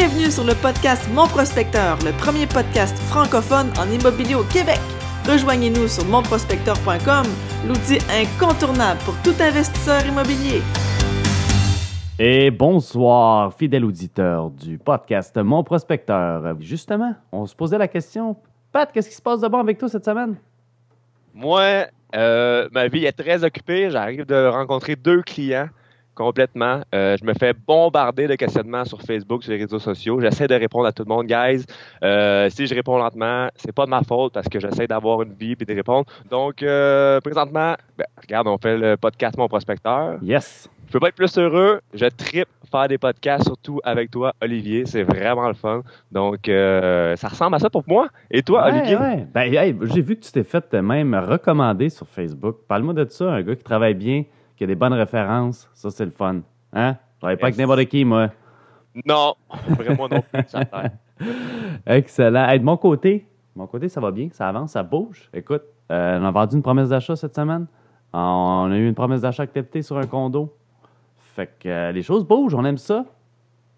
Bienvenue sur le podcast Mon Prospecteur, le premier podcast francophone en immobilier au Québec. Rejoignez-nous sur monprospecteur.com, l'outil incontournable pour tout investisseur immobilier. Et bonsoir, fidèle auditeur du podcast Mon Prospecteur. Justement, on se posait la question, Pat, qu'est-ce qui se passe de bon avec toi cette semaine? Moi, euh, ma vie est très occupée. J'arrive de rencontrer deux clients complètement. Euh, je me fais bombarder de questionnements sur Facebook, sur les réseaux sociaux. J'essaie de répondre à tout le monde, guys. Euh, si je réponds lentement, c'est pas de ma faute parce que j'essaie d'avoir une vie et de répondre. Donc, euh, présentement, ben, regarde, on fait le podcast Mon Prospecteur. Yes. Je peux pas être plus heureux. Je tripe faire des podcasts, surtout avec toi, Olivier. C'est vraiment le fun. Donc, ça ressemble à ça pour moi. Et toi, Ouais, Olivier? ouais. Ben, hey, j'ai vu que tu t'es fait même recommander sur Facebook. Parle-moi de ça, un gars qui travaille bien, qui a des bonnes références. Ça, c'est le fun. Hein? Je travaille pas avec n'importe qui, moi. Non, vraiment non plus. Excellent. Hey, de mon côté, de mon côté, ça va bien, ça avance, ça bouge. Écoute, euh, on a vendu une promesse d'achat cette semaine. On a eu une promesse d'achat acceptée sur un condo. Fait que euh, les choses bougent, on aime ça.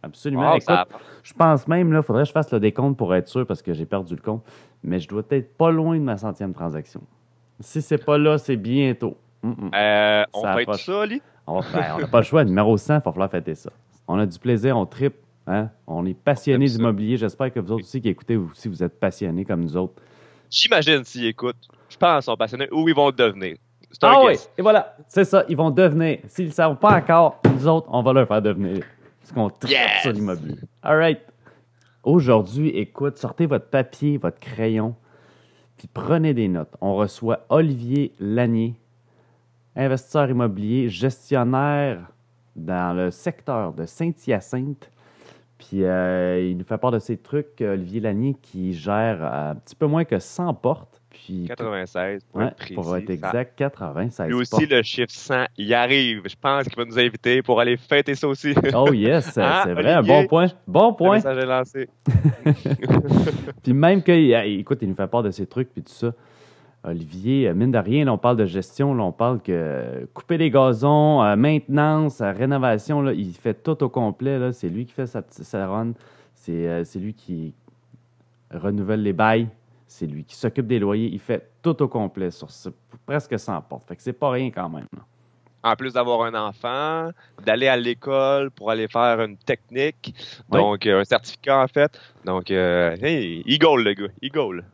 Absolument. Écoute, ça- je pense même, il faudrait que je fasse le décompte pour être sûr parce que j'ai perdu le compte. Mais je dois être pas loin de ma centième transaction. Si c'est pas là, c'est bientôt. Mm, mm. Euh, on Ça fait tout approche. ça? On va n'a pas le choix. Numéro 100, il va falloir fêter ça. On a du plaisir, on tripe. Hein? On est ça. d'immobilier. J'espère que vous autres aussi qui écoutez, vous aussi, vous êtes passionnés comme nous autres. J'imagine s'ils écoutent. Je pense qu'ils sont passionnés ou ils vont le devenir. Ah oui, et voilà, c'est ça. Ils vont devenir. S'ils ne savent pas encore, nous autres, on va leur faire devenir. Parce qu'on tripe Yes! sur l'immobilier. All right. Aujourd'hui, écoute, sortez votre papier, votre crayon, puis prenez des notes. On reçoit Olivier Lanier, investisseur immobilier, gestionnaire dans le secteur de Saint-Hyacinthe. Puis euh, il nous fait part de ses trucs, Olivier Lanier, qui gère euh, un petit peu moins que 100 portes. Puis, 96, pour Ouais, être précis. pour être exact, 96 Lui aussi, portes. le chiffre 100, il arrive. Je pense qu'il va nous inviter pour aller fêter ça aussi. Oh yes, c'est Hein, c'est vrai, un bon point. Bon Le point. message est lancé. Puis même que, il- écoute, il nous fait part de ses trucs puis tout ça. Olivier, euh, mine de rien, là, on parle de gestion, là, on parle que couper les gazons, euh, maintenance, euh, rénovation, là, il fait tout au complet. là. C'est lui qui fait sa, petite- sa run. C'est euh, lui qui renouvelle les bails. C'est lui qui s'occupe des loyers. Il fait tout au complet sur ce- presque 100 portes. Fait que c'est pas rien quand même. En plus d'avoir un enfant, d'aller à l'école pour aller faire une technique, donc euh, un certificat en fait. Donc, hey, il goal le gars, il goal.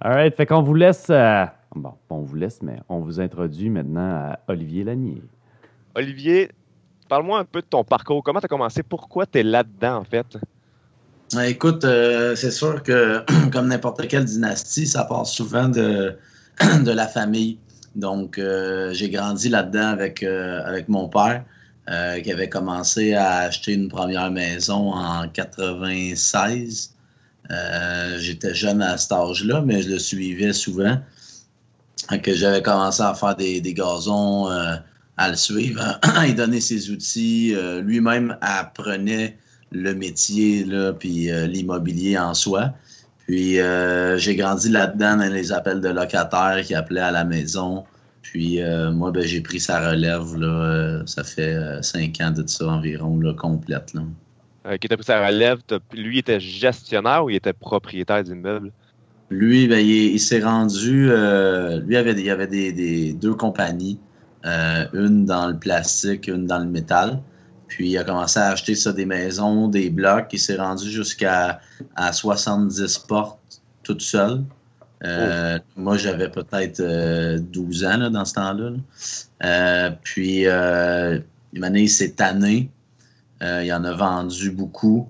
All right, fait qu'on vous laisse. euh, bon, pas on vous laisse, mais on vous introduit maintenant à Olivier Lanier. Olivier, parle-moi un peu de ton parcours. Comment tu as commencé? Pourquoi tu es là-dedans en fait? Écoute, euh, c'est sûr que comme n'importe quelle dynastie, ça part souvent de, de la famille. Donc, euh, j'ai grandi là-dedans avec, euh, avec mon père, euh, qui avait commencé à acheter une première maison en 96. Euh, J'étais jeune à cet âge-là, mais je le suivais souvent. Que j'avais commencé à faire des, gazons, euh, à le suivre, à lui donner ses outils. Euh, Lui-même apprenait le métier, là, puis l'immobilier en soi. Puis j'ai grandi là-dedans dans les appels de locataires qui appelaient à la maison. Puis moi, ben, j'ai pris sa relève. Là, ça fait cinq ans de ça environ, là, complète. Là. Euh, qui t'a pris sa relève, lui était gestionnaire ou il était propriétaire d'immeuble? Lui, ben, il, s'est rendu. euh, lui, avait, il avait des, deux compagnies, euh, une dans le plastique, une dans le métal. Puis il a commencé à acheter ça des maisons, des blocs. Il s'est rendu jusqu'à à 70 portes toute seule. Euh, Moi, j'avais peut-être euh, 12 ans dans ce temps-là. là. Puis, une année, il s'est tanné. Euh, il en a vendu beaucoup.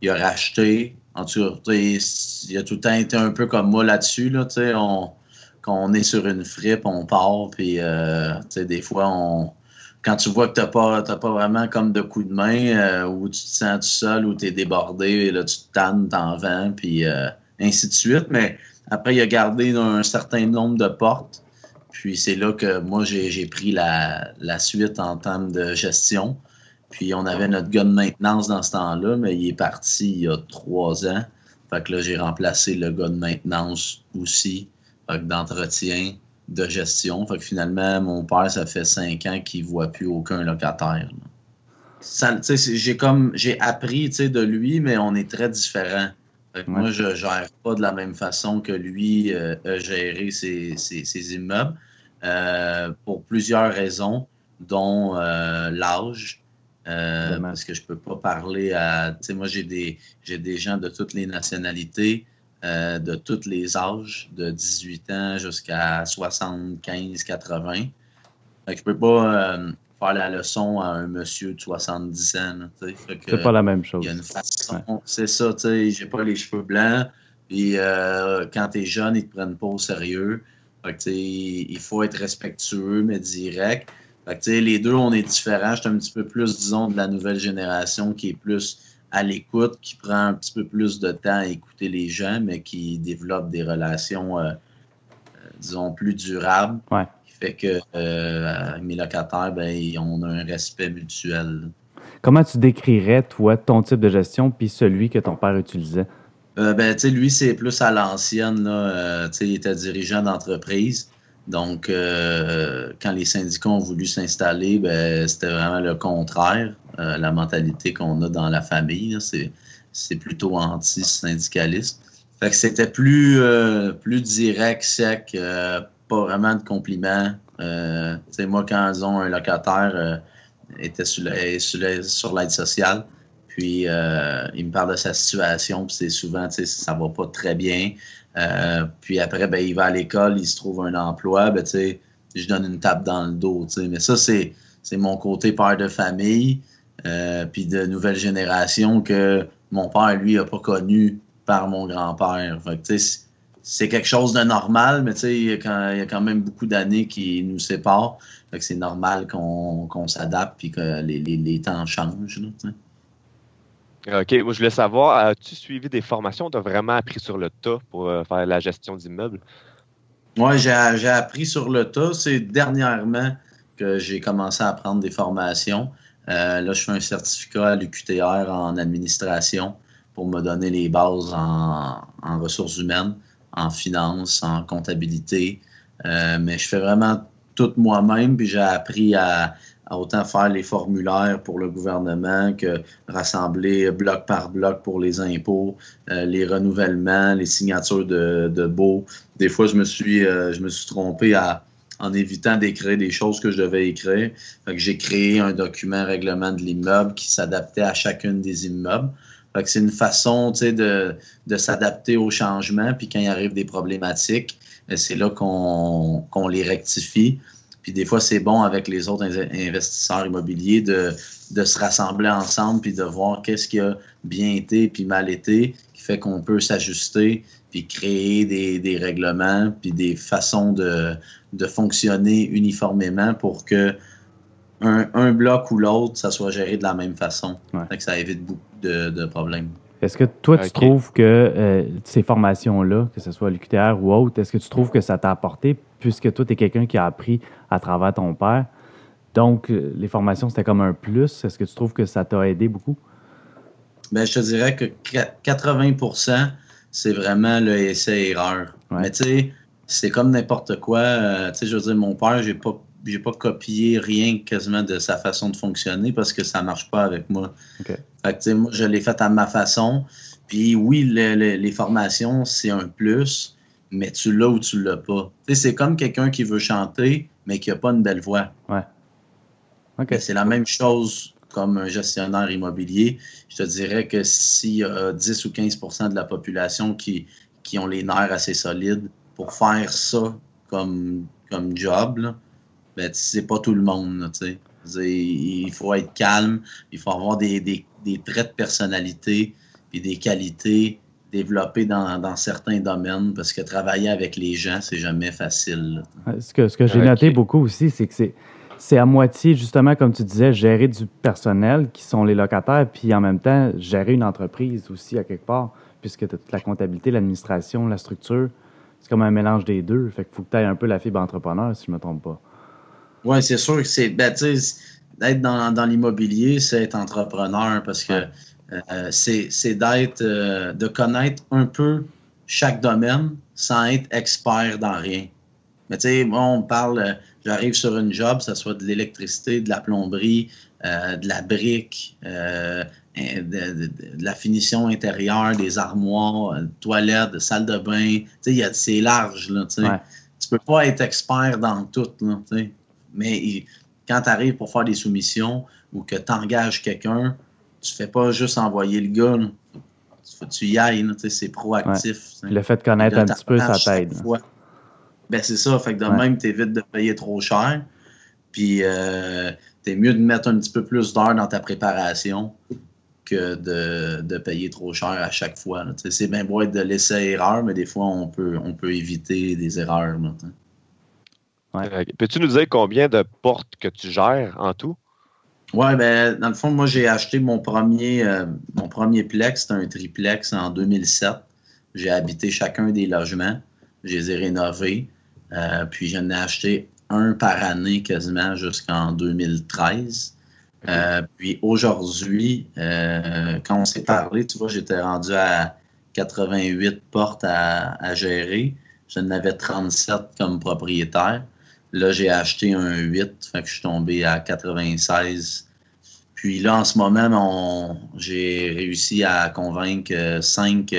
Il a racheté. En tout cas, il a tout le temps été un peu comme moi là-dessus. Là, on, quand on est sur une fripe, on part. Puis, euh, des fois, on, quand tu vois que tu n'as pas, pas vraiment comme de coup de main, euh, où tu te sens tout seul, où tu es débordé, là, tu te tannes, t'en vends, puis euh, ainsi de suite. Mais après, il a gardé un certain nombre de portes. Puis c'est là que moi, j'ai j'ai pris la, la suite en termes de gestion. Puis on avait notre gars de maintenance dans ce temps-là, mais il est parti il y a trois ans. Fait que là, j'ai remplacé le gars de maintenance aussi, fait que d'entretien, de gestion. Fait que finalement, mon père, ça fait cinq ans qu'il ne voit plus aucun locataire. j'ai comme j'ai appris de lui, mais on est très différents. Moi, je ne gère pas de la même façon que lui euh, a géré ses, immeubles pour plusieurs raisons, dont l'âge. Parce que je ne peux pas parler à. Moi, j'ai des, des gens de toutes les nationalités. Euh, de tous les âges, de 18 ans jusqu'à 75, 80. Je je peux pas euh, faire la leçon à un monsieur de 70 ans. C'est pas la même chose. Il y a une façon. C'est ça, tu sais, j'ai pas les cheveux blancs. Puis euh, quand tu es jeune, ils te prennent pas au sérieux. il faut être respectueux, mais direct. Les deux, on est différents. Je suis un petit peu plus, disons, de la nouvelle génération qui est plus à l'écoute, qui prend un petit peu plus de temps à écouter les gens, mais qui développe des relations, euh, euh, disons, plus durables. Qui fait que euh, mes locataires, ben, on a un respect mutuel. Comment tu décrirais, toi, ton type de gestion puis celui que ton père utilisait? ben, lui, c'est plus à l'ancienne. Là, il était dirigeant d'entreprise. Donc, euh, quand les syndicats ont voulu s'installer, ben, c'était vraiment le contraire. Euh, la mentalité qu'on a dans la famille, c'est plutôt anti-syndicaliste. Fait que c'était plus, euh, plus direct, sec, pas vraiment de compliments. moi, quand ont un locataire était sur l'aide sociale, puis il me parle de sa situation, puis c'est souvent, ça va pas très bien. Euh, puis après, ben, il va à l'école, il se trouve un emploi, ben, je donne une tape dans le dos. Mais ça, c'est, mon côté père de famille, euh, puis de nouvelle génération que mon père, lui, n'a pas connu par mon grand-père. c'est quelque chose de normal, mais il y, a quand même beaucoup d'années qui nous séparent. c'est normal qu'on, s'adapte puis que les, temps changent. OK. Moi, je voulais savoir, as-tu suivi des formations? Tu as vraiment appris sur le tas pour euh, faire la gestion d'immeubles? Oui, j'ai appris sur le tas. C'est dernièrement que j'ai commencé à prendre des formations. Euh, là, je fais un certificat à l'UQTR en administration pour me donner les bases en, ressources humaines, en finance, en comptabilité. Euh, mais je fais vraiment tout moi-même, puis j'ai appris à, autant faire les formulaires pour le gouvernement que rassembler bloc par bloc pour les impôts, euh, les renouvellements, les signatures de, de baux. Des fois, je me suis, euh, je me suis trompé à, en évitant d'écrire des choses que je devais écrire. j'ai créé un document règlement de l'immeuble qui s'adaptait à chacune des immeubles. c'est une façon de, de s'adapter aux changements. Puis quand il arrive des problématiques, ben, c'est là qu'on les rectifie. Puis des fois, c'est bon avec les autres investisseurs immobiliers de, se rassembler ensemble puis de voir qu'est-ce qui a bien été puis mal été, qui fait qu'on peut s'ajuster puis créer des, règlements puis des façons de, fonctionner uniformément pour que un, bloc ou l'autre, ça soit géré de la même façon. que ça évite beaucoup de, problèmes. Est-ce que toi, tu trouves que euh, ces formations-là, que ce soit l'UQTR ou autre, est-ce que tu trouves que ça t'a apporté puisque toi, tu es quelqu'un qui a appris à travers ton père? Donc, euh, les formations, c'était comme un plus. Est-ce que tu trouves que ça t'a aidé beaucoup? Bien, je te dirais que 80% c'est vraiment le essai-erreur. Mais tu sais, c'est comme n'importe quoi. Euh, tu sais, je veux dire, mon père, j'ai pas j'ai pas copié rien quasiment de sa façon de fonctionner parce que ça marche pas avec moi. Fait que, moi, je l'ai fait à ma façon. Puis oui, les formations, c'est un plus, mais tu l'as ou tu l'as pas. c'est comme quelqu'un qui veut chanter, mais qui n'a pas une belle voix. Ouais. C'est la même chose comme un gestionnaire immobilier. Je te dirais que s'il y a 10 ou 15% de la population qui, qui ont les nerfs assez solides pour faire ça comme, comme job, là, ben, c'est pas tout le monde. il faut être calme, il faut avoir des, des, des traits de personnalité et des qualités développer dans, certains domaines parce que travailler avec les gens, c'est jamais facile. Ce que, ce que j'ai noté beaucoup aussi, c'est que c'est, c'est à moitié, justement, comme tu disais, gérer du personnel qui sont les locataires, puis en même temps, gérer une entreprise aussi à quelque part, puisque tu as toute la comptabilité, l'administration, la structure. C'est comme un mélange des deux. Fait qu'il faut que tu aies un peu la fibre entrepreneur, si je ne me trompe pas. Oui, c'est sûr que c'est. Ben, d'être dans, dans l'immobilier, c'est être entrepreneur parce que euh, c'est d'être, euh, de connaître un peu chaque domaine sans être expert dans rien. Mais tu sais, moi, on parle, euh, j'arrive sur une job, ça soit de l'électricité, de la plomberie, de la brique, de, de- de la finition intérieure, des armoires, toilettes, salle de bain. Tu sais, c'est large, là, tu sais. Ouais. Tu peux pas être expert dans tout, là, tu sais. Mais il- quand tu arrives pour faire des soumissions ou que tu engages quelqu'un, tu fais pas juste envoyer le gars, là. Faut que tu y ailles, tu c'est proactif. tu le fait de connaître Là, un petit peu, ça t'aide. Ben, c'est ça. Fait que de Ouais. même, t'évites de payer trop cher. Puis, euh, t'es mieux de mettre un petit peu plus d'heures dans ta préparation que de, de payer trop cher à chaque fois. Tu C'est bien beau être de l'essai-erreur, mais des fois, on peut, on peut éviter des erreurs. là, Euh, Peux-tu nous dire combien de portes que tu gères en tout? Ouais, ben, dans le fond, moi, j'ai acheté mon premier, euh, mon premier plex, c'était un triplex en 2007. J'ai habité chacun des logements. Je les ai rénovés. Euh, puis, j'en ai acheté un par année quasiment jusqu'en 2013. Euh, puis aujourd'hui, euh, quand on s'est parlé, tu vois, j'étais rendu à 88 portes à, à gérer. J'en avais 37 comme propriétaire. Là, j'ai acheté un 8, fait que je suis tombé à 96. Puis là, en ce moment, j'ai réussi à convaincre 5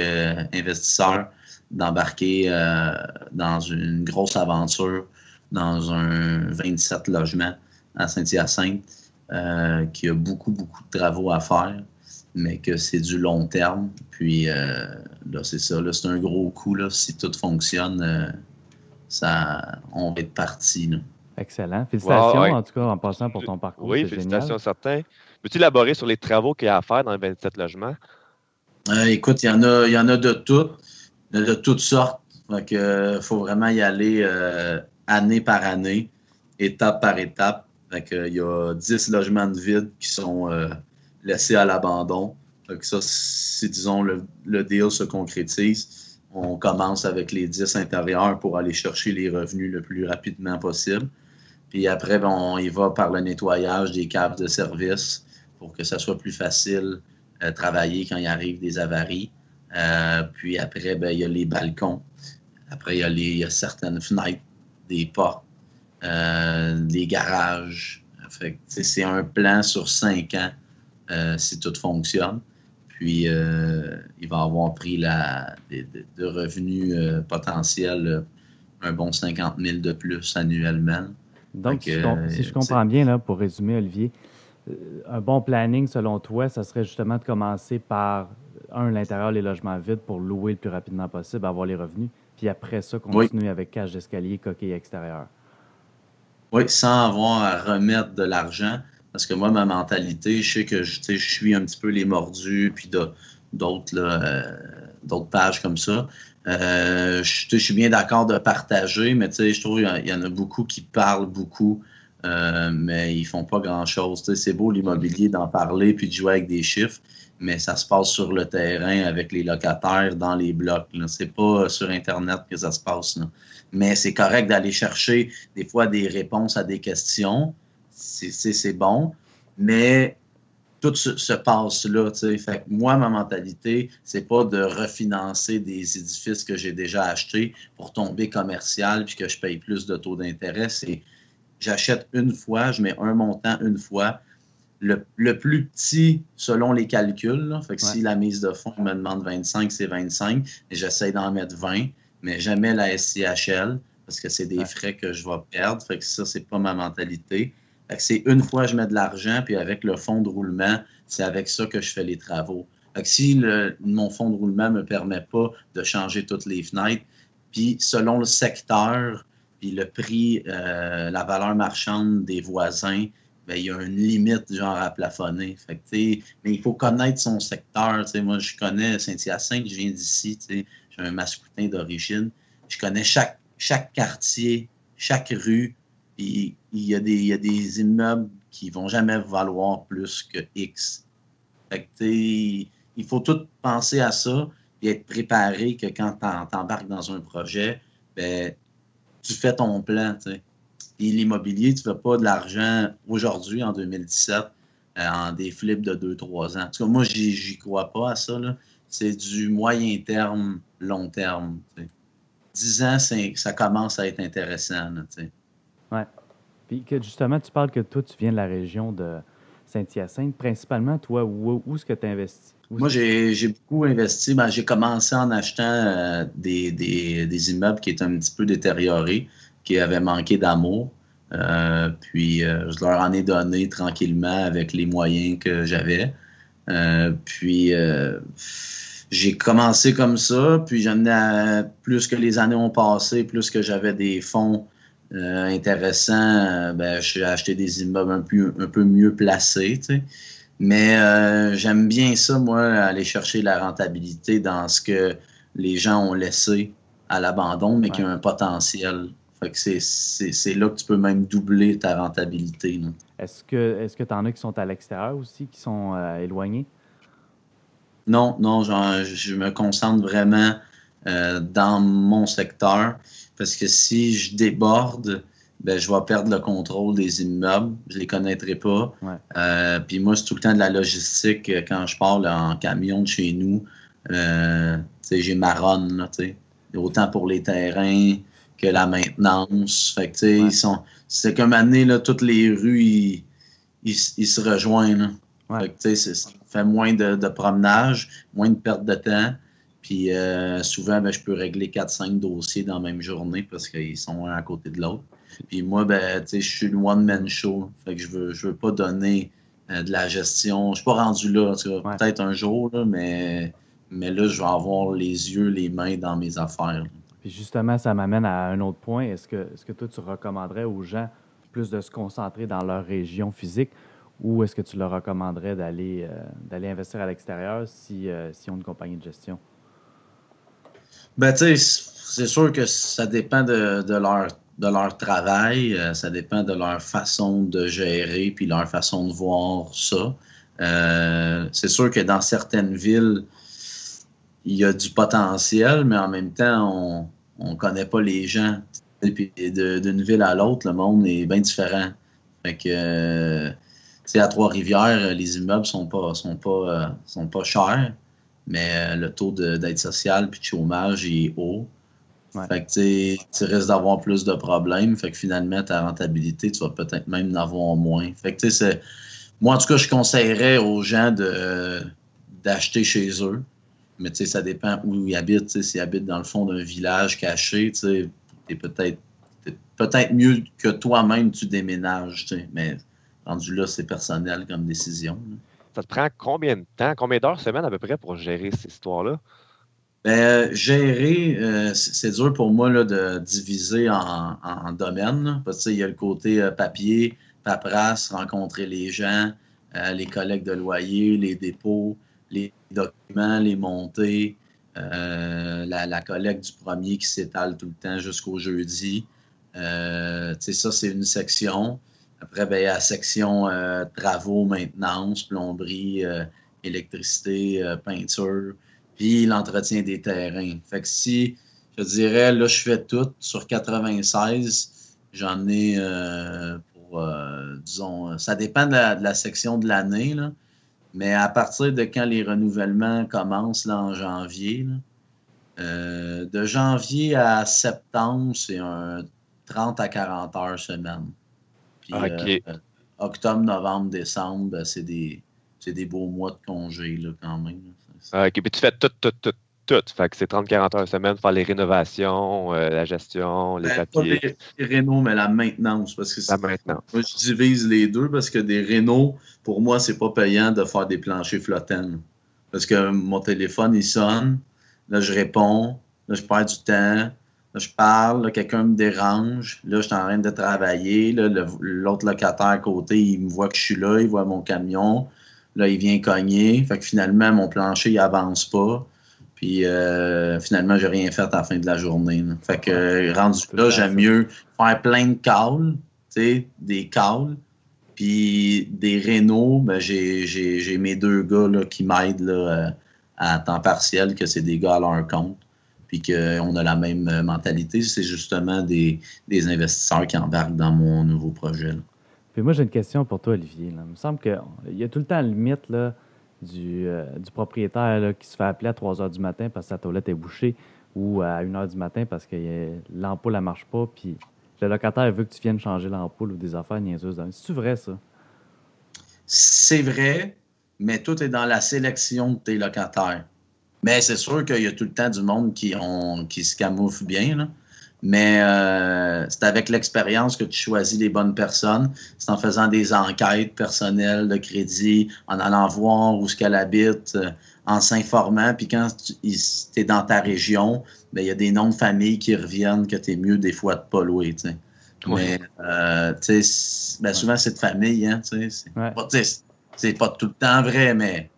investisseurs d'embarquer euh, dans une grosse aventure dans un 27 logements à Saint-Hyacinthe, euh, qui a beaucoup, beaucoup de travaux à faire, mais que c'est du long terme. Puis euh, là, c'est ça, là, c'est un gros coup. Là, si tout fonctionne, euh, ça, on va être parti. là. Excellent. Félicitations, Wow, ouais. en tout cas, en passant pour ton parcours. Oui, félicitations génial. certains. Peux-tu élaborer sur les travaux qu'il y a à faire dans les 27 logements? Euh, écoute, il y en a, il y en a de toutes, de, toutes sortes. Donc, il faut vraiment y aller euh, année par année, étape par étape. Que, il y a 10 logements de vide qui sont euh, laissés à l'abandon. Que ça, si, disons, le, le deal se concrétise, on commence avec les 10 intérieurs pour aller chercher les revenus le plus rapidement possible. Puis après, ben, on y va par le nettoyage des caves de service pour que ça soit plus facile euh, travailler quand il arrive des avaries. Euh, puis après, ben, il y a les balcons. Après, il y a, certaines fenêtres, des portes, euh, les garages. Tu sais, c'est un plan sur cinq ans euh, si tout fonctionne. Puis, euh, il va avoir pris la, de, de- de revenus euh, potentiels euh, un bon 50 000 de plus annuellement. Donc, si, je com- si je comprends bien, là, pour résumer, Olivier, un bon planning, selon toi, ça serait justement de commencer par, un, l'intérieur, les logements vides pour louer le plus rapidement possible, avoir les revenus, puis après ça, continuer avec cage d'escalier, coquille extérieure. Oui, sans avoir à remettre de l'argent. Parce que moi, ma mentalité, je sais que je, suis un petit peu les mordus, puis euh, d'autres pages comme ça. Euh, je, suis bien d'accord de partager, mais je trouve qu'il y en- a beaucoup qui parlent beaucoup, euh, mais ils font pas grand-chose. C'est beau l'immobilier d'en parler puis de jouer avec des chiffres, mais ça se passe sur le terrain avec les locataires dans les blocs. C'est pas sur Internet que ça se passe. Mais c'est correct d'aller chercher des fois des réponses à des questions. C'est- bon. Mais tout se, se passe là. Fait que moi, ma mentalité, c'est pas de refinancer des édifices que j'ai déjà achetés pour tomber commercial puis que je paye plus de taux d'intérêt. C'est j'achète une fois, je mets un montant une fois. Le, le plus petit selon les calculs. là. Fait que Ouais. si la mise de fonds me demande 25, c'est 25. Et j'essaie d'en mettre 20, mais jamais la SCHL parce que c'est des Ouais. frais que je vais perdre. Fait que ça, c'est pas ma mentalité. C'est une fois je mets de l'argent, puis avec le fonds de roulement, c'est avec ça que je fais les travaux. Fait que si le- mon fonds de roulement me permet pas de changer toutes les fenêtres, puis selon le secteur, puis le prix, euh, la valeur marchande des voisins, ben, il y a une limite genre à plafonner. Fait que, mais il faut connaître son secteur. Moi, je connais Saint-Hyacinthe, je viens d'ici, j'ai un mascoutin d'origine. Je connais chaque, chaque quartier, chaque rue, il y, a des, il y a des immeubles qui vont jamais valoir plus que X. Fait que, tu il faut tout penser à ça et être préparé que quand t'en- t'embarques dans un projet, ben, tu fais ton plan. tu. Puis l'immobilier, tu ne fais pas de l'argent aujourd'hui, en 2017, euh, en des flips de 2-3 ans. En tout cas, moi, j'y crois pas à ça. C'est du moyen terme, long terme. tu sais. 10 ans, ça commence à être intéressant. Oui. Puis que justement, tu parles que toi, tu viens de la région de Saint-Hyacinthe. Principalement, toi, où, est-ce que tu investis? Moi, j'ai beaucoup investi. Ben, j'ai commencé en achetant euh, des, des, immeubles qui étaient un petit peu détériorés, qui avaient manqué d'amour. Euh, puis, euh, je leur en ai donné tranquillement avec les moyens que j'avais. puis, j'ai commencé comme ça. Puis, j'en ai, plus que les années ont passé, plus que j'avais des fonds intéressants, ben, j'ai acheté des immeubles un peu, un peu mieux placés. Tu sais. Mais euh, j'aime bien ça, moi, aller chercher la rentabilité dans ce que les gens ont laissé à l'abandon, mais qui a un potentiel. Fait que c'est là que tu peux même doubler ta rentabilité. Est-ce que est-ce que tu en as qui sont à l'extérieur aussi, qui sont euh, éloignés? Non, non, je me concentre vraiment euh, dans mon secteur parce que si je déborde, ben, je vais perdre le contrôle des immeubles. Je les connaîtrai pas. Euh, puis moi, c'est tout le temps de la logistique. Euh, quand je parle en camion de chez nous, euh, j'ai marronne, autant pour les terrains que la maintenance. Fait que, ils sont, c'est comme année, là, toutes les rues, ils, ils, se rejoignent. Fait que, ça fait moins de, de, promenage, moins de perte de temps. Puis souvent, ben, je peux régler 4-5 dossiers dans la même journée parce qu'ils sont un à côté de l'autre. Puis moi, ben, je suis une one-man show. Fait que je veux, je veux pas donner euh, de la gestion. Je suis pas rendu là. Peut-être un jour, mais, mais là, je vais avoir les yeux, les mains dans mes affaires. Puis justement, ça m'amène à un autre point. Est-ce que, est-ce que toi, tu recommanderais aux gens plus de se concentrer dans leur région physique ou est-ce que tu leur recommanderais d'aller, euh, d'aller investir à l'extérieur si, euh, si on une compagnie de gestion? Ben, tu sais, c'est sûr que ça dépend de, leur de leur travail, euh, ça dépend de leur façon de gérer puis leur façon de voir ça. Euh, c'est sûr que dans certaines villes, il y a du potentiel, mais en même temps, on ne connaît pas les gens. Et puis d'une ville à l'autre, le monde est bien différent. Fait que, euh, à Trois-Rivières, les immeubles sont pas, sont pas, sont pas chers, mais le taux d'aide sociale puis de chômage est haut. Fait que tu risques d'avoir plus de problèmes. Fait que finalement, ta rentabilité, tu vas peut-être même en avoir moins. Fait que c'est. Moi, en tout cas, je conseillerais aux gens de d'acheter chez eux. Mais ça dépend où ils habitent. S'ils habitent dans le fond d'un village caché, tu es peut-être peut-être mieux que toi-même tu déménages. Mais rendu là, c'est personnel comme décision. Ça te prend combien de temps, combien d'heures semaine à peu près pour gérer cette histoire-là? Ben, gérer, euh, c'est dur pour moi là, de diviser en, domaines. parce qu'il y a le côté euh, papier, paperasse, rencontrer les gens, euh, les collègues de loyer, les dépôts, les documents, les montées, la, la, collecte du premier qui s'étale tout le temps jusqu'au jeudi. ça, c'est une section. Après, ben, il y a section travaux, maintenance, plomberie, électricité, peinture puis l'entretien des terrains. Fait que si, je dirais, là, je fais tout sur 96, j'en ai euh, pour, euh, disons, ça dépend de la, section de l'année, là. Mais à partir de quand les renouvellements commencent là, en janvier, euh, de janvier à septembre, c'est un 30 à 40 heures semaine. Puis, octobre, novembre, décembre, ben, c'est des, des beaux mois de congé là, quand même. Ah, OK, puis tu fais tout, tout, tout, tout. Fait que c'est 30-40 heures semaine, faire les rénovations, euh, la gestion, les ben, papiers. Pas les, rénaux, mais la maintenance. Parce que la maintenance. Moi, je divise les deux parce que des rénaux, pour moi, c'est pas payant de faire des planchers flottants. Parce que mon téléphone, il sonne, là, je réponds, là, je perds du temps, je parle, quelqu'un me dérange, là, je suis en train de travailler, l'autre locataire à côté, il me voit que je suis là, il voit mon camion, Là, il vient cogner. Fait que finalement, mon plancher, il avance pas. Puis euh, finalement, j'ai rien fait à la fin de la journée. Fait que rendu là, j'aime mieux faire plein de calls, tu sais, des calls. Puis des rénaux, ben, j'ai mes deux gars là, qui m'aident euh, à temps partiel, que c'est des gars à leur compte. Puis qu'on a la même mentalité. C'est justement des, des, investisseurs qui embarquent dans mon nouveau projet. Là moi, j'ai une question pour toi, Olivier. Il me semble qu'il y a tout le temps le mythe là, du, euh, du propriétaire qui se fait appeler à 3 heures du matin parce que sa toilette est bouchée ou à 1 h du matin parce que euh, l'ampoule ne marche pas, puis le locataire veut que tu viennes changer l'ampoule ou des affaires niaiseuses. C'est-tu vrai, ça? C'est vrai, mais tout est dans la sélection de tes locataires. Mais c'est sûr qu'il y a tout le temps du monde qui, qui se camoufle bien. Là. Mais euh, c'est avec l'expérience que tu choisis les bonnes personnes. C'est en faisant des enquêtes personnelles de crédit, en allant voir où ce qu'elle habite, euh, en s'informant. Puis quand tu es dans ta région, ben, il y a des noms de famille qui reviennent que tu es mieux des fois de pas louer. Mais euh, ben, souvent, c'est de famille. Hein, c'est pas, tout le temps vrai, mais.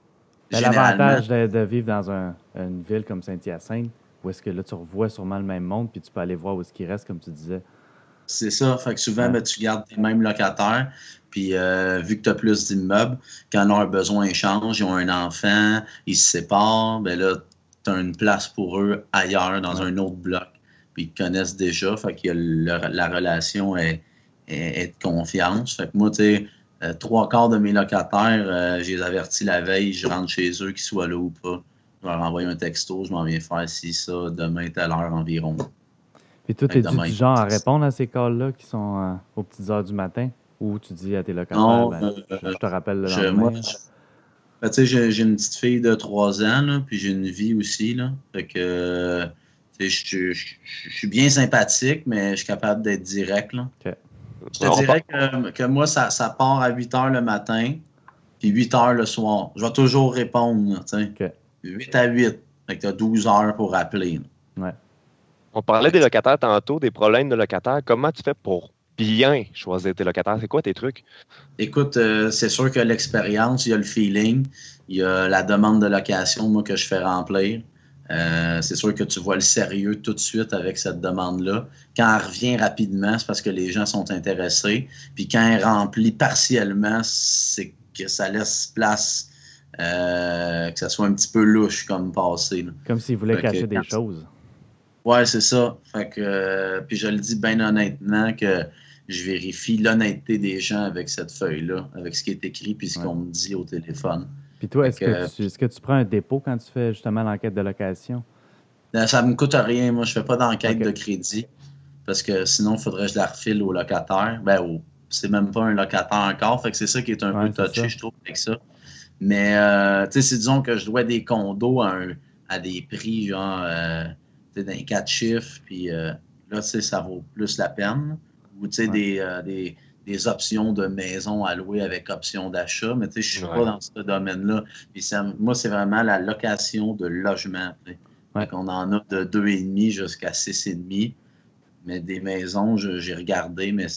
L'avantage de, vivre dans une ville comme Saint-Hyacinthe, où est-ce que là, tu revois sûrement le même monde, puis tu peux aller voir où est-ce qu'il reste, comme tu disais. C'est ça. Fait que souvent, ben, tu gardes les mêmes locataires. Puis euh, vu que tu as plus d'immeubles, quand ils ont un besoin, ils changent, ils ont un enfant, ils se séparent, ben là, tu as une place pour eux ailleurs, dans un autre bloc. Puis ils te connaissent déjà. Fait que la relation est, de confiance. Fait que moi, tu sais, euh, trois quarts de mes locataires, euh, j'ai averti la veille, je rentre chez eux, qu'ils soient là ou pas. Je leur envoie un texto, je m'en viens faire si ça, demain, telle heure environ. Puis toi, es du genre à répondre à ces calls-là qui sont euh, aux petites heures du matin? Ou tu dis à tes locataires, non, ben, je te rappelle le lendemain? Ben, j'ai une petite fille de 3 ans, là, puis j'ai une vie aussi. Là. Fait que, je, suis bien sympathique, mais je suis capable d'être direct. Là. Je te dirais que, moi, ça, ça, part à 8 heures le matin, puis 8 heures le soir. Je vais toujours répondre. 8 à 8. Fait que tu as 12 heures pour appeler. Ouais. On parlait des locataires tantôt, des problèmes de locataires. Comment tu fais pour bien choisir tes locataires? C'est quoi tes trucs? Écoute, euh, c'est sûr que l'expérience, il y a le feeling, il y a la demande de location, moi, que je fais remplir. Euh, c'est sûr que tu vois le sérieux tout de suite avec cette demande-là. Quand elle revient rapidement, c'est parce que les gens sont intéressés. Puis quand elle remplit partiellement, c'est que ça laisse place euh, que ça soit un petit peu louche comme passé. Comme s'ils voulaient cacher des choses. Ouais, c'est ça. Fait que, puis je le dis bien honnêtement que je vérifie l'honnêteté des gens avec cette feuille-là, avec ce qui est écrit puis ce qu'on me dit au téléphone. Puis toi, est-ce que, tu, prends un dépôt quand tu fais justement l'enquête de location? Ben, ça ne me coûte rien. Moi, je ne fais pas d'enquête de crédit parce que sinon, il faudrait que je la refile au locataire. Ben, c'est même pas un locataire encore. Fait que c'est ça qui est un peu touché, je trouve, avec ça. Mais, euh, tu sais, si disons que je dois des condos à, à des prix, genre, euh, d'un quatre chiffres, puis euh, là, tu sais, ça vaut plus la peine. Ou, tu sais, des, euh, des des options de maison à louer avec option d'achat, mais tu sais, je suis pas dans ce domaine-là. Puis moi, c'est vraiment la location de logement. On en a de 2,5 jusqu'à 6,5. Mais des maisons, j'ai regardé, mais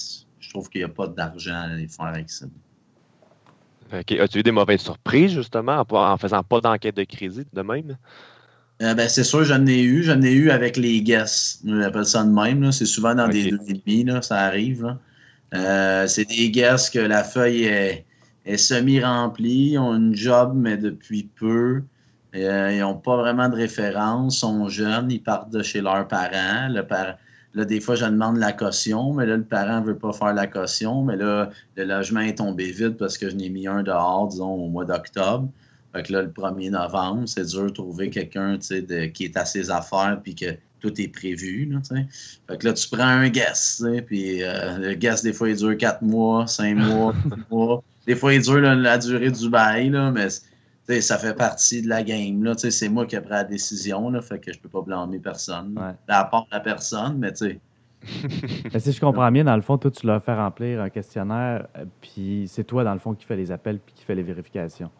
je trouve qu'il n'y a pas d'argent à les faire avec ça. As-tu eu des mauvaises surprises, justement, en, faisant pas d'enquête de crédit de même? Euh, ben, c'est sûr, j'en ai eu. J'en ai eu avec les guests. On appelle ça de même. C'est souvent dans des 2,5, ça arrive. Euh, c'est des guests que la feuille est, semi-remplie, ont une job, mais depuis peu. Euh, ils n'ont pas vraiment de référence, sont jeunes, ils partent de chez leurs parents. Le Là, des fois, je demande la caution, mais là, le parent ne veut pas faire la caution. Mais là, le logement est tombé vide parce que je n'ai mis un dehors, disons, au mois d'octobre. Fait que là, le 1er novembre, c'est dur de trouver quelqu'un qui est à ses affaires puis que tout est prévu. Là, fait que là, tu prends un guest, puis euh, le guest, des fois, il dure 4 mois, 5 mois, 6 mois. Des fois, il dure la, durée du bail, là, mais ça fait partie de la game. Là, c'est moi qui ai pris la décision, là, fait que je peux pas blâmer personne. Ouais. À part la personne, mais tu sais. si je comprends bien, dans le fond, toi, tu leur fais remplir un questionnaire, euh, puis c'est toi, dans le fond, qui fais les appels puis qui fais les vérifications.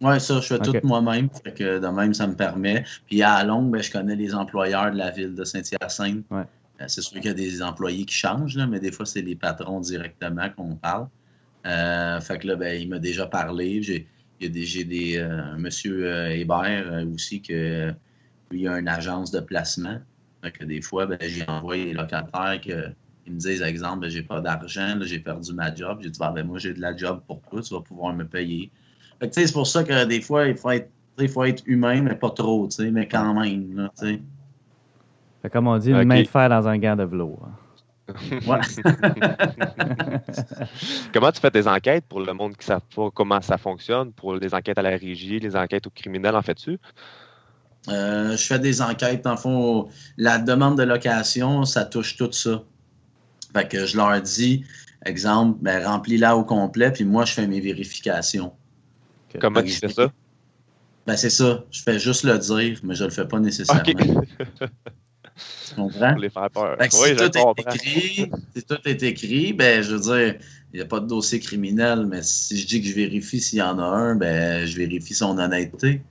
Oui, ça, je fais tout moi-même. que de même, ça me permet. Puis à longue, ben, je connais les employeurs de la ville de Saint-Hyacinthe. Ouais. Euh, c'est sûr qu'il y a des employés qui changent, là, mais des fois, c'est les patrons directement qu'on parle. Euh, fait que là, ben, il m'a déjà parlé. J'ai, il y a des, j'ai des euh, monsieur Hébert aussi que lui a une agence de placement. Fait que des fois, ben, j'ai envoyé les locataires que, ils me disent, exemple, ben, j'ai pas d'argent, j'ai perdu ma job. J'ai dit, ah, ben, moi, j'ai de la job pour toi, tu vas pouvoir me payer c'est pour ça que des fois, il faut être, il faut être humain, mais pas trop, mais quand même. Là, fait comme on dit, une main de fer dans un gant de velours. Hein. comment tu fais tes enquêtes pour le monde qui ne sait pas comment ça fonctionne, pour les enquêtes à la régie, les enquêtes aux criminels, en fais-tu? Euh, je fais des enquêtes. En fond, la demande de location, ça touche tout ça. Fait que je leur dis, exemple, ben, remplis-la au complet, puis moi, je fais mes vérifications. Comment tu fais ça? Ben, c'est ça. Je fais juste le dire, mais je le fais pas nécessairement. tu comprends? Pour les faire peur. Oui, si, tout est écrit, si tout est écrit, ben, je veux dire, il n'y a pas de dossier criminel, mais si je dis que je vérifie s'il y en a un, ben, je vérifie son honnêteté.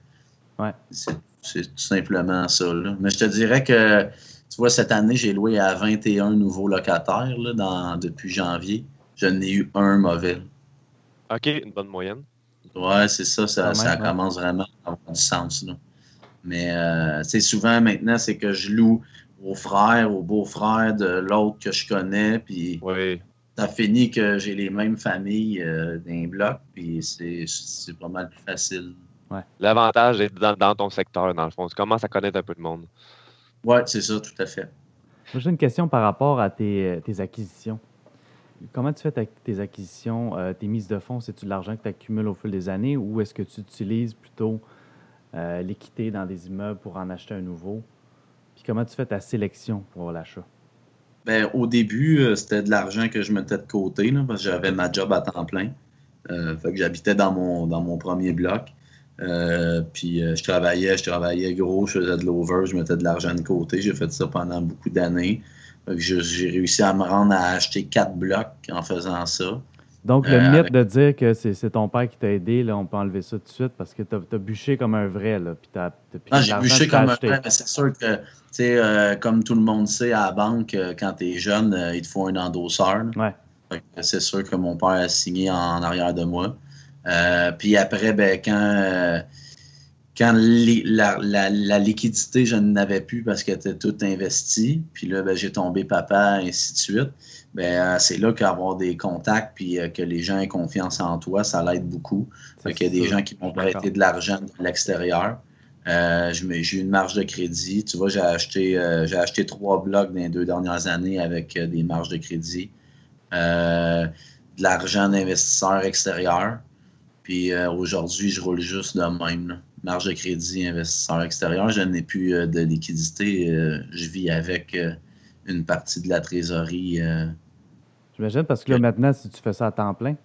Ouais. C'est c'est tout simplement ça. Là. Mais je te dirais que, tu vois, cette année, j'ai loué à 21 nouveaux locataires là, dans, depuis janvier. Je n'ai eu un mauvais. OK, une bonne moyenne. Ouais, c'est ça, ça, Quand ça même, ouais. commence vraiment à avoir du sens. Là. Mais euh, tu sais, souvent maintenant, c'est que je loue aux frères, aux beaux-frères de l'autre que je connais, puis Oui. ça finit que j'ai les mêmes familles euh, d'un bloc, puis c'est c'est pas mal plus facile. L'avantage est dans, dans ton secteur, dans le fond. Tu commences à connaître un peu de monde. Ouais, c'est ça, tout à fait. Moi, J'ai une question par rapport à tes, euh, tes acquisitions. Comment tu fais tes acquisitions, euh, tes mises de fonds? C'est-tu de l'argent que tu accumules au fil des années ou est-ce que tu utilises plutôt euh, l'équité dans des immeubles pour en acheter un nouveau? Puis comment tu fais ta sélection pour l'achat? Ben, au début, euh, c'était de l'argent que je mettais de côté, parce que j'avais ma job à temps plein. Fait que j'habitais dans mon, dans mon premier bloc. Puis je travaillais, je travaillais gros, je faisais de l'over, je mettais de l'argent de côté. J'ai fait ça pendant beaucoup d'années. J'ai réussi à me rendre à acheter quatre blocs en faisant ça. Donc, le Euh, mythe avec- de dire que c'est ton père qui t'a aidé, là, on peut enlever ça tout de suite parce que tu as, bûché comme un vrai. Là, puis Non, j'ai bûché comme un frère, mais c'est sûr que, tu sais, euh, comme tout le monde sait à la banque, euh, quand tu es jeune, il te faut un endosseur. Ouais. C'est sûr que mon père a signé en arrière de moi. Puis après, ben, quand, quand la, la- la liquidité, je n'avais plus parce qu'elle était toute investie, puis là, ben, j'ai tombé papa, ainsi de suite. Ben, euh, c'est là qu'avoir des contacts puis euh, que les gens aient confiance en toi, ça l'aide beaucoup. Fait qu'il y a des gens qui m'ont prêté de l'argent de l'extérieur. Euh, j'ai eu une marge de crédit. Tu vois, j'ai acheté, euh, j'ai acheté trois blocs dans les deux dernières années avec des marges de crédit. De l'argent d'investisseurs extérieurs. Puis aujourd'hui, je roule juste de même. là. Marge de crédit, investisseur extérieur. Je n'ai plus euh, de liquidité. euh, je vis avec euh, une partie de la trésorerie. euh. J'imagine parce que là, maintenant, si tu fais ça à temps plein,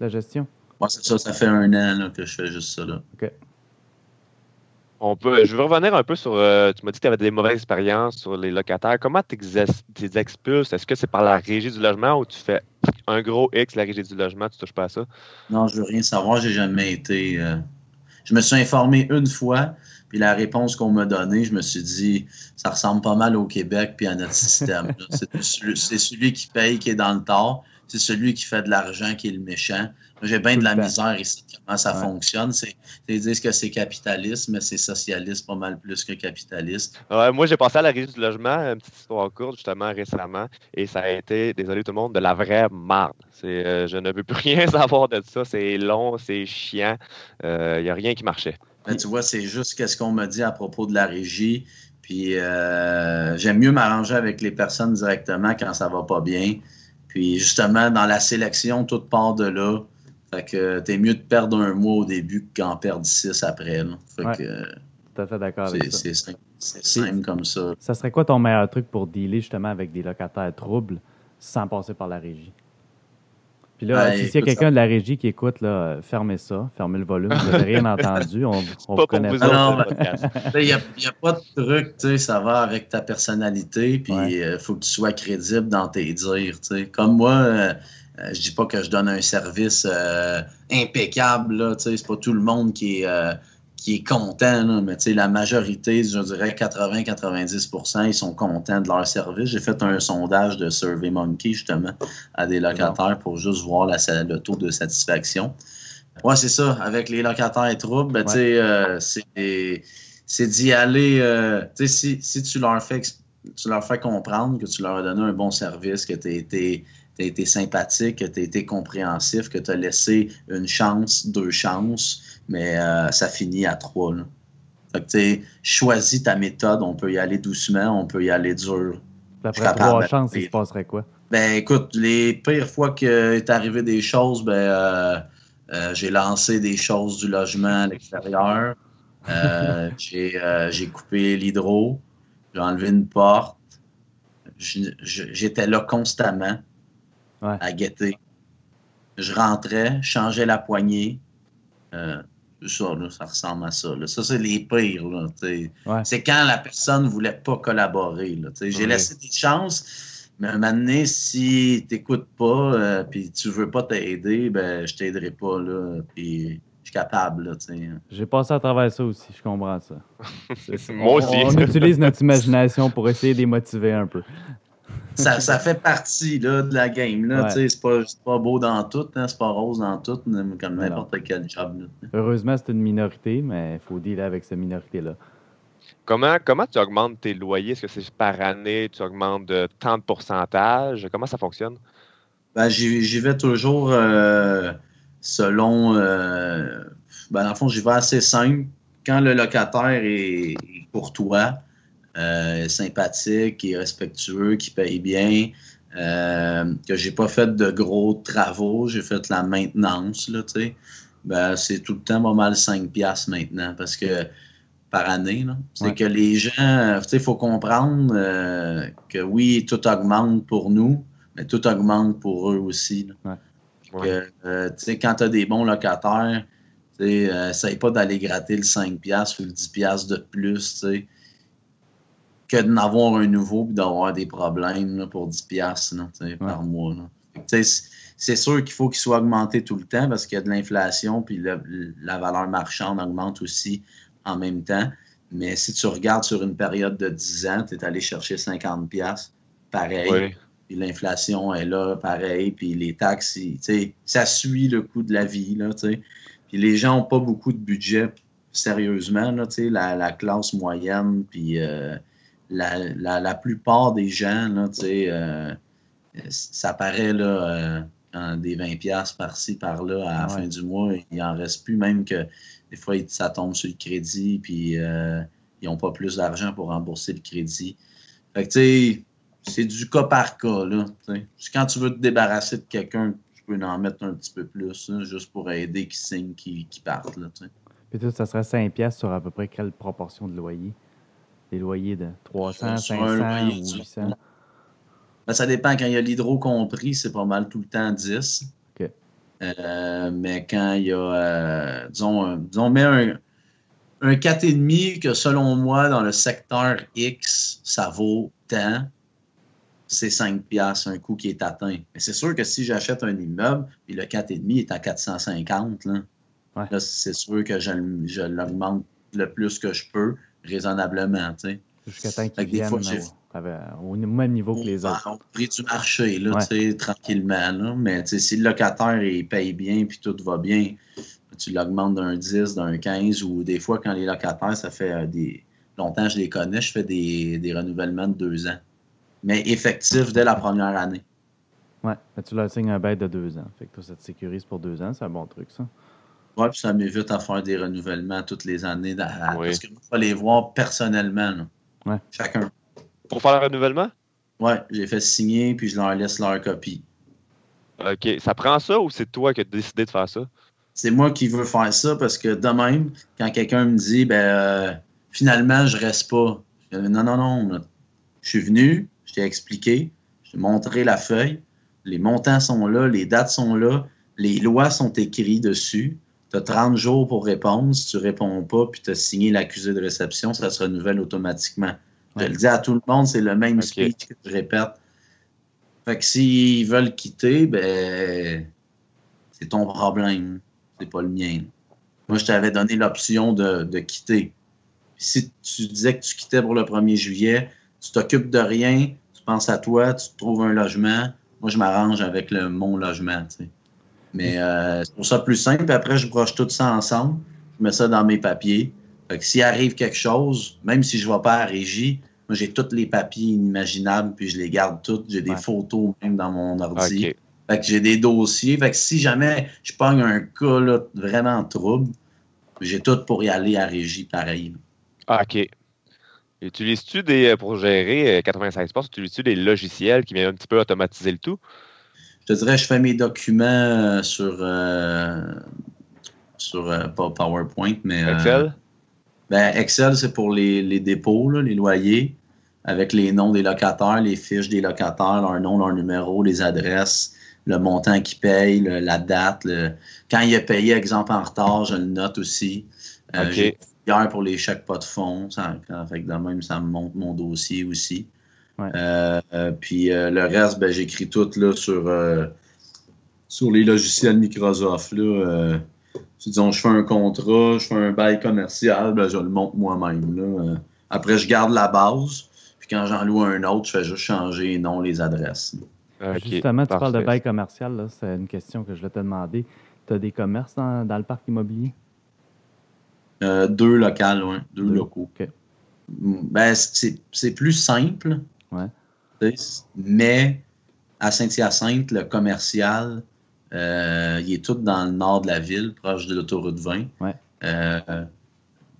la gestion. Moi, c'est ça, ça fait un an là, que je fais juste ça. Là. On peut, je veux revenir un peu sur. euh, tu m'as dit que tu avais des mauvaises expériences sur les locataires. Comment tu les expulses? Est-ce que c'est par la régie du logement ou tu fais un gros X, la régie du logement, tu touches pas à ça? Non, je veux rien savoir, j'ai jamais été. Je me suis informé une fois, puis la réponse qu'on m'a donnée, je me suis dit, ça ressemble pas mal au Québec puis à notre système. là. C'est celui, c'est celui qui paye qui est dans le tort, c'est celui qui fait de l'argent qui est le méchant. Moi, J'ai bien de la misère ici, comment ça Ouais. fonctionne. C'est, ils disent que c'est capitaliste, mais c'est socialiste pas mal plus que capitaliste. Ouais, moi, j'ai passé à la régie du logement, une petite histoire courte, justement, récemment, et ça a été, désolé tout le monde, de la vraie marde. Euh, je ne veux plus rien savoir de ça. C'est long, c'est chiant. Il n'y a rien qui marchait. Ben, tu vois, c'est juste qu'est-ce qu'on m'a dit à propos de la régie. Puis euh, j'aime mieux m'arranger avec les personnes directement quand ça va pas bien. Puis justement, dans la sélection, tout part de là. Fait que t'es mieux de perdre un mois au début qu'en perdre six après. là. Fait Ouais. que Tout à fait d'accord avec ça. c'est simple, c'est simple comme ça. Ça serait quoi ton meilleur truc pour dealer justement avec des locataires troubles sans passer par la régie? Puis là, si- s'il y a quelqu'un de la régie qui écoute, là, euh, fermez ça, fermez le volume, vous n'avez rien entendu, on, on Pas vous pour connaît vous pas. le ben-. Il n'y a, y a pas de truc, tu sais, ça va avec ta personnalité, puis il Ouais. faut que tu sois crédible dans tes dires, tu sais. Comme moi, euh, euh, je dis pas que je donne un service euh, impeccable, là, tu sais, c'est pas tout le monde qui est, euh, qui est content, là, mais tu sais, la majorité, je dirais 80-90%, ils sont contents de leur service. J'ai fait un sondage de SurveyMonkey, justement, à des locataires pour juste voir la, le taux de satisfaction. Ouais, c'est ça. Avec les locataires troubles, ben, tu sais, euh, c'est c'est d'y aller. euh, tu sais, si, si tu leur fais tu leur fais comprendre que tu leur as donné un bon service, que tu as été sympathique, que tu as été compréhensif, que tu as laissé une chance, deux chances, mais euh, ça finit à trois. Là. Fait que tu choisis ta méthode. On peut y aller doucement, on peut y aller dur. Après trois chances, il se passerait quoi? Ben écoute, les pires fois qu'il est arrivé des choses, ben euh, euh, j'ai lancé des choses du logement à l'extérieur. J'ai j'ai coupé l'hydro, j'ai enlevé une porte. J'étais là constamment Ouais. à guetter. Je rentrais, je changeais la poignée. Euh, ça, là, ça ressemble à ça. là. Ça, c'est les pires. Ouais. C'est quand la personne ne voulait pas collaborer. J'ai Ouais. laissé des chances, mais un moment donné, si tu n'écoutes pas euh, puis tu veux pas t'aider, ben, je t'aiderai pas. Là, puis je suis capable. J'ai passé à travers ça aussi, je comprends ça. Moi on- aussi. On, utilise notre imagination pour essayer de les motiver un peu. Ça, ça fait partie là, de la game. Là, Ouais. C'est pas, c'est pas beau dans tout, hein, c'est pas rose dans tout, comme n'importe quel job. là. Heureusement, c'est une minorité, mais il faut dealer avec cette minorité-là. Comment, comment tu augmentes tes loyers? Est-ce que c'est par année, tu augmentes de tant de pourcentage? Comment ça fonctionne? Ben, j'y j'y vais toujours euh, selon. euh, ben, dans le fond, j'y vais assez simple. Quand le locataire est, est courtois, euh, sympathique, et respectueux, qui paye bien, euh, que j'ai pas fait de gros travaux, j'ai fait la maintenance, là, tu sais, ben, c'est tout le temps pas mal 5 piastres maintenant parce que par année. C'est Ouais. que les gens, euh, tu sais, il faut comprendre euh, que oui, tout augmente pour nous, mais tout augmente pour eux aussi. là. Ouais. Que, euh, tu sais, quand tu as des bons locataires, tu sais, euh, essaye pas d'aller gratter le 5$ piastres ou le 10$ piastres de plus, tu sais, que d'en avoir un nouveau et d'avoir des problèmes là, pour 10$ piastres, là, par mois. là. Fait que, tu sais, c'est- sûr qu'il faut qu'il soit augmenté tout le temps parce qu'il y a de l'inflation puis le- la valeur marchande augmente aussi en même temps. Mais si tu regardes sur une période de 10 ans, tu es allé chercher 50$, piastres, pareil. Oui. Puis l'inflation est là, pareil. Puis les taxes, ils- tu sais, ça suit le coût de la vie. Là, tu sais. puis les gens n'ont pas beaucoup de budget, sérieusement. Là, tu sais, la, la classe moyenne, puis euh, la, la, la plupart des gens, là, tu sais, euh, ça paraît là, euh, en des 20$ piastres par-ci, par-là, à la Ouais. fin du mois. Il n'en reste plus, même que des fois, ça tombe sur le crédit, puis euh, ils n'ont pas plus d'argent pour rembourser le crédit. Fait que, tu sais, c'est du cas par cas, là. Quand tu veux te débarrasser de quelqu'un, tu peux en mettre un petit peu plus, là, juste pour aider qui signe, qui, qui parte, là, tu sais. Puis tout, ça serait 5 piastres sur à peu près quelle proportion de loyer? Des loyers de 300, Sur un 500 loyer, ou tu- 800? Ben, ça dépend. Quand il y a l'hydro compris, c'est pas mal tout le temps 10. OK. Euh, mais quand il y a, euh, disons, un- disons, mets un, un 4,5 que selon moi, dans le secteur X, ça vaut tant, c'est 5 piastres, un coût qui est atteint. Mais c'est sûr que si j'achète un immeuble, et le 4,5 est à 450, là, Ouais. là, c'est sûr que je l'augmente le plus que je peux, raisonnablement, tu sais. Jusqu'à temps qu'ils viennent fois, j'ai- au, au même niveau que les au- autres. Au prix du marché, là, Ouais. tu sais, tranquillement. Là. Mais tu sais, si le locataire il paye bien puis tout va bien, tu l'augmentes d'un 10, d'un 15 ou des fois, quand les locataires, ça fait euh, des. Longtemps, je les connais, je fais des, des renouvellements de deux ans. Mais effectifs dès la première année. Mais tu leur signes un bail de deux ans. Fait que toi, ça te sécurise pour deux ans, c'est un bon truc, ça. Ouais, puis ça m'évite à faire des renouvellements toutes les années. Oui. Parce que je vais les voir personnellement. là. Ouais. Chacun. Pour faire le renouvellement? Ouais, j'ai fait signer puis je leur laisse leur copie. OK. Ça prend ça ou c'est toi qui as décidé de faire ça? c'est moi qui veux faire ça parce que de même, quand quelqu'un me dit ben euh, finalement je reste pas. Je dis, non, non, non. là. Je suis venu, je t'ai expliqué, je t'ai montré la feuille, les montants sont là, les dates sont là, les lois sont écrites dessus. Tu as 30 jours pour répondre. Si tu réponds pas, puis tu as signé l'accusé de réception, ça se renouvelle automatiquement. Je le dis à tout le monde, c'est le même speech que je répète. Fait que s'ils veulent quitter, ben c'est ton problème. C'est pas le mien. Moi, je t'avais donné l'option de, de quitter. Puis si tu disais que tu quittais pour le 1er juillet, tu t'occupes de rien, tu penses à toi, tu te trouves un logement. Moi, je m'arrange avec le, mon logement. tu sais. Mais euh, c'est pour ça plus simple. Puis après, je broche tout ça ensemble. Je mets ça dans mes papiers. Fait que s'il arrive quelque chose, même si je ne vais pas à régie, moi, j'ai tous les papiers inimaginables, puis je les garde toutes. J'ai des Ouais. photos même dans mon ordi. Fait que j'ai des dossiers. Fait que si jamais je pogne un cas là, vraiment trouble, j'ai tout pour y aller à régie pareil. Ah, OK. Utilises-tu des, pour gérer euh, 96 postes, utilises-tu des logiciels qui viennent un petit peu automatiser le tout? Je te dirais, je fais mes documents euh, sur, euh, sur euh, pas PowerPoint, mais euh, Excel? Ben, Excel, c'est pour les, les dépôts, là, les loyers, avec les noms des locataires, les fiches des locataires, leur nom, leur numéro, les adresses, le montant qu'ils payent, le- la date. le- Quand il a payé, exemple, en retard, je le note aussi. Euh, Ok. j'ai- Hier, pour les chèques pas de fonds, ça, fait que de même, ça me montre mon dossier aussi. Ouais. Euh, euh, puis euh, le reste, ben, j'écris tout là, sur, euh, sur les logiciels Microsoft. Là, euh, disons, je fais un contrat, je fais un bail commercial, ben, je le monte moi-même. là. Euh, après, je garde la base. Puis quand j'en loue un autre, je fais juste changer les noms, les adresses. Justement, tu parles de bail commercial. là, C'est une question que je voulais te demander. Tu as des commerces dans, dans le parc immobilier? Euh, deux locales, ouais, deux, Deux. locaux. OK. Ben, c'est c'est plus simple. Ouais. Mais à Saint-Hyacinthe, le commercial, euh, il est tout dans le nord de la ville, proche de l'autoroute 20. Ouais. Euh,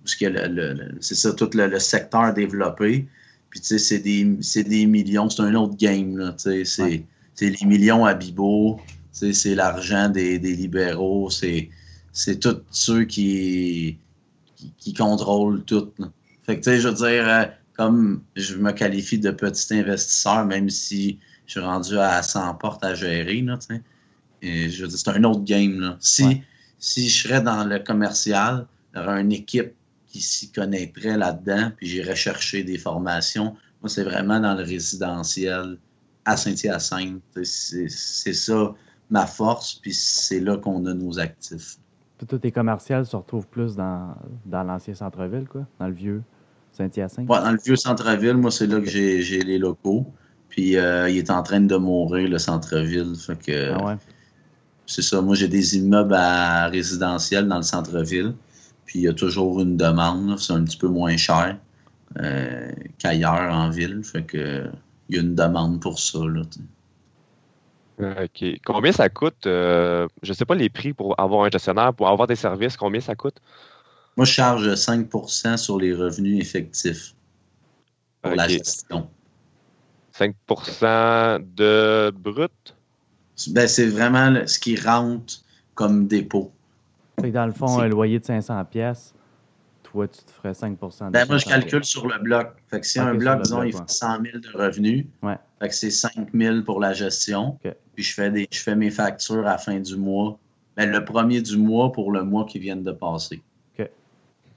c'est ça, tout le, le secteur développé. Puis, tu sais, c'est des, millions. C'est un autre game, là. Tu sais, c'est Ouais. les millions à Bibo. Tu sais, c'est l'argent des, des libéraux. C'est c'est tous ceux qui, qui, qui contrôlent tout. là. Fait que, tu sais, je veux dire, euh, comme je me qualifie de petit investisseur, même si je suis rendu à 100 portes à gérer, là. Et je veux dire, c'est un autre game, là. Si, Ouais. si je serais dans le commercial, il y aurait une équipe qui s'y connaîtrait là-dedans, puis j'irais chercher des formations. Moi, c'est vraiment dans le résidentiel à Saint-Hyacinthe. C'est c'est ça ma force, puis c'est là qu'on a nos actifs. Tous tes commerciales se retrouvent plus dans, dans l'ancien centre-ville, quoi? Dans le vieux? Saint-Hyacinthe? Ouais, dans le vieux centre-ville, moi, c'est là que j'ai j'ai les locaux. Puis euh, il est en train de mourir, le centre-ville. Fait que Ah ouais? c'est ça. Moi, j'ai des immeubles à résidentiel dans le centre-ville. Puis il y a toujours une demande. là. C'est un petit peu moins cher euh, qu'ailleurs en ville. Fait que il y a une demande pour ça. Là. OK. Combien ça coûte? euh, je sais pas les prix pour avoir un gestionnaire, pour avoir des services, combien ça coûte? Moi, je charge 5% sur les revenus effectifs pour la gestion. 5% de brut? Ben, c'est vraiment le- ce qui rentre comme dépôt. Fait que dans le fond, un loyer de 500 pièces, toi, tu te ferais 5 de Ben, moi, je 500 calcule sur le bloc. Fait que si un bloc, disons, bloc, il ouais. fait 100 000 de revenus, Ouais. fait que c'est 5 000 pour la gestion. Puis je fais, des, je fais mes factures à la fin du mois. Ben, le premier du mois pour le mois qui vient de passer.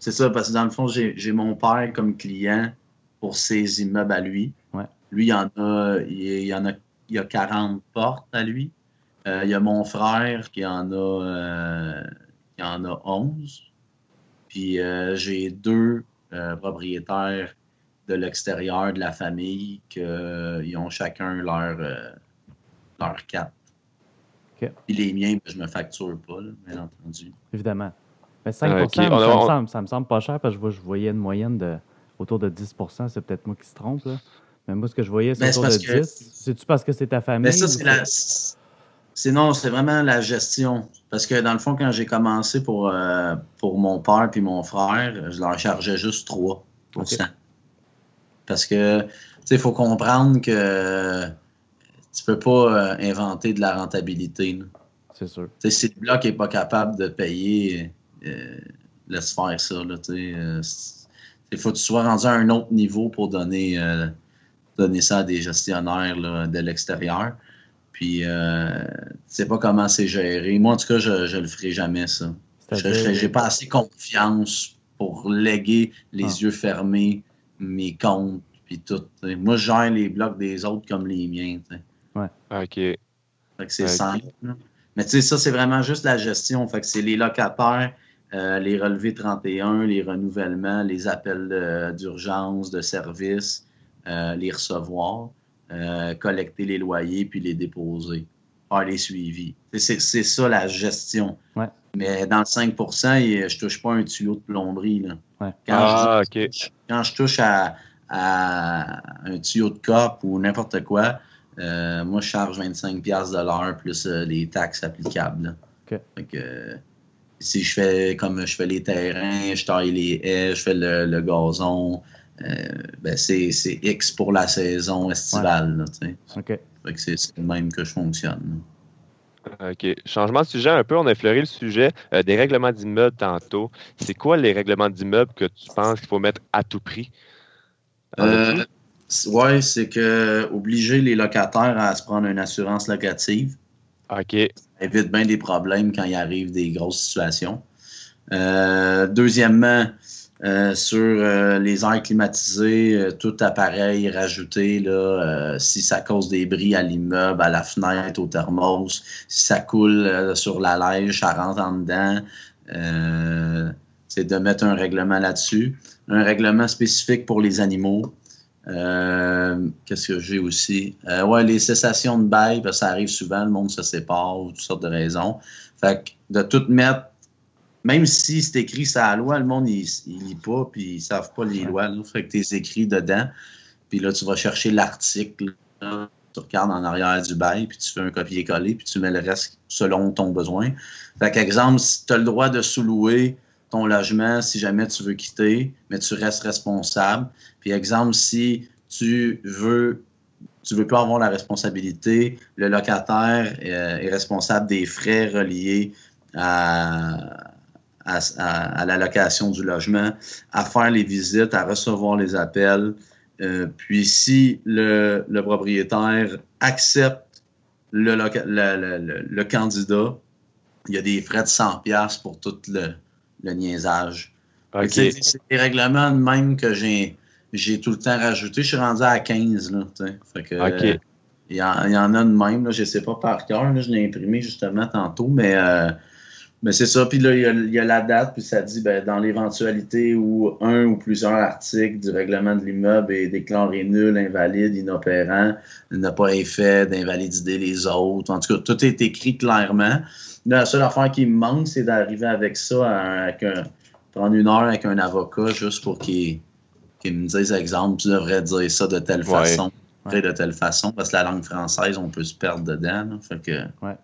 C'est ça, parce que dans le fond, j'ai mon père comme client pour ses immeubles à lui. Ouais. Lui, il y en a, il, y en a, il y a 40 portes à lui. Euh, il y a mon frère qui en a, euh, qui en a 11. Puis euh, j'ai deux propriétaires de l'extérieur de la famille qui ont chacun leur, leur. Puis les miens, ben, je me facture pas, là, bien entendu. Évidemment. Mais 5 Ok, ça, on a- me on- semble, ça me semble pas cher parce que je, vois- je voyais une moyenne de autour de 10% C'est peut-être moi qui se trompe. Là. Mais moi, ce que je voyais, c'est c'est autour de parce que- 10. C'est-tu parce que c'est ta famille? Mais ça, c'est la. C'est non, c'est vraiment la gestion. Parce que dans le fond, quand j'ai commencé pour, euh, pour mon père puis mon frère, je leur chargeais juste 3 Parce que, tu sais, il faut comprendre que tu peux pas euh, inventer de la rentabilité. C'est sûr. Tu sais, si le bloc n'est pas capable de payer, euh, laisse faire ça. Là, tu sais, euh, il faut que tu sois rendu à un autre niveau pour donner, euh, donner ça à des gestionnaires là, de l'extérieur. Puis, euh, tu sais pas comment c'est géré. Moi, en tout cas, je ne le ferai jamais, ça. Je n'ai pas assez confiance pour léguer les Ah. yeux fermés, mes comptes, puis tout. Moi, je gère les blocs des autres comme les miens. tu sais. OK. Fait que c'est simple. là. Mais tu sais, ça, c'est vraiment juste la gestion. Fait que c'est les locataires, euh, les relevés 31, les renouvellements, les appels d'urgence, de, service, euh, les recevoir, euh, collecter les loyers puis les déposer, faire les suivis. C'est ça la gestion. Ouais. Mais dans le 5 il- je touche pas un tuyau de plomberie. Là. Ouais. Quand, Ah, je, OK. quand je touche à, à un tuyau de cop ou n'importe quoi, euh, moi, je charge 25$ piastres de l'heure plus euh, les taxes applicables. là. OK. Fait que, euh, si je fais comme je fais les terrains, je taille les haies, je fais le, le gazon, euh, ben c'est c'est X pour la saison estivale. là, tu sais. OK. Fait que c'est c'est le même que je fonctionne. OK. Changement de sujet un peu. On a effleuré le sujet euh, des règlements d'immeuble tantôt. C'est quoi les règlements d'immeuble que tu penses qu'il faut mettre à tout prix? Euh, oui, c'est que obliger les locataires à se prendre une assurance locative. OK. Évite bien des problèmes quand il arrive des grosses situations. Euh, deuxièmement, euh, sur euh, les airs climatisés, tout appareil rajouté, là, si ça cause des bris à l'immeuble, à la fenêtre, au thermos, si ça coule sur la neige, ça rentre en dedans. c'est de mettre un règlement là-dessus. Un règlement spécifique pour les animaux. Qu'est-ce que j'ai aussi? ouais, les cessations de bail, ça arrive souvent, le monde se sépare, ou toutes sortes de raisons. Fait que de tout mettre même si c'est écrit la loi, le monde, il, lit pas, puis ils savent pas les lois. Là. Fait que tu écrit dedans, puis là, tu vas chercher l'article, tu regardes en arrière du bail, puis tu fais un copier-coller, puis tu mets le reste selon ton besoin. Fait qu'exemple, si tu as le droit de sous-louer ton logement si jamais tu veux quitter, mais tu restes responsable. Puis exemple, si tu veux tu veux pas avoir la responsabilité, le locataire euh, est responsable des frais reliés à, à, la location du logement, à faire les visites, à recevoir les appels. Euh, puis si le, propriétaire accepte le, candidat, il y a des frais de 100$ pour tout le, niaisage. C'est des règlements de même que j'ai j'ai tout le temps rajouté. Je suis rendu à 15. Là, fait que, il, y en, a de même. Là, je ne sais pas par cœur. Je l'ai imprimé justement tantôt, mais euh, mais c'est ça. Puis là, il y, a, la date, puis ça dit ben, dans l'éventualité où un ou plusieurs articles du règlement de l'immeuble est déclaré nul, invalide, inopérant, n'a pas effet d'invalider les autres. En tout cas, tout est écrit clairement. La seule affaire qui me manque, c'est d'arriver avec ça, avec un, prendre une heure avec un avocat juste pour qu'il me dise, exemple, tu devrais dire ça de telle façon, de telle façon, parce que la langue française, on peut se perdre dedans. Fait que, ouais.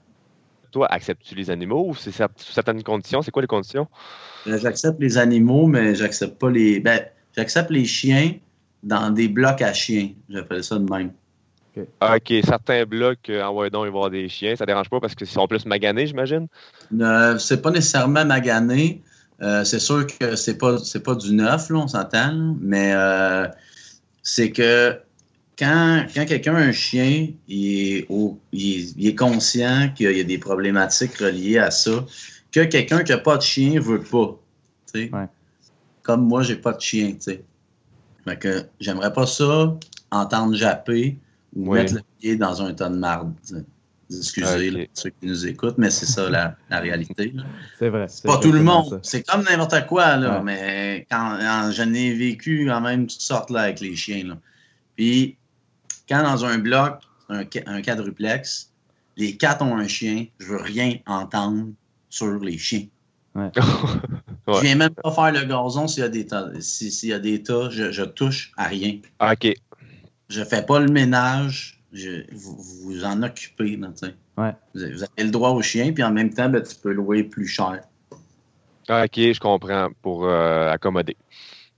Toi, acceptes-tu les animaux ou c'est sous certaines conditions? C'est quoi les conditions? Euh, j'accepte les animaux, mais j'accepte pas les. Ben, j'accepte les chiens dans des blocs à chiens. J'appelle ça de même. OK. Certains blocs, euh, en ouais, donc, ils vont avoir des chiens. Ça dérange pas parce qu'ils sont plus maganés, j'imagine? Euh, c'est pas nécessairement magané. Euh, c'est sûr que c'est pas c'est pas du neuf, là, on s'entend, mais c'est que quand, quelqu'un a un chien, il est, conscient qu'il y a des problématiques reliées à ça, que quelqu'un qui n'a pas de chien ne veut pas. Comme moi, j'ai pas de chien. Fait que j'aimerais pas ça entendre japper ou mettre le pied dans un tas de marde. Excusez ceux qui nous écoutent, mais c'est ça la, réalité. C'est vrai. C'est pas tout le monde. C'est comme n'importe quoi, là, mais quand, j'en ai vécu quand même toutes sortes là, avec les chiens. Là. Puis quand dans un bloc, un, quadruplex, les quatre ont un chien, je veux rien entendre sur les chiens. Ouais. Je viens même pas faire le gazon s'il y a des tas. S'il y a des tas, je, touche à rien. OK. Je fais pas le ménage. vous, vous en occupez. Là, ouais. vous, avez le droit au chien, puis en même temps, ben, tu peux louer plus cher. OK, je comprends, pour euh, accommoder.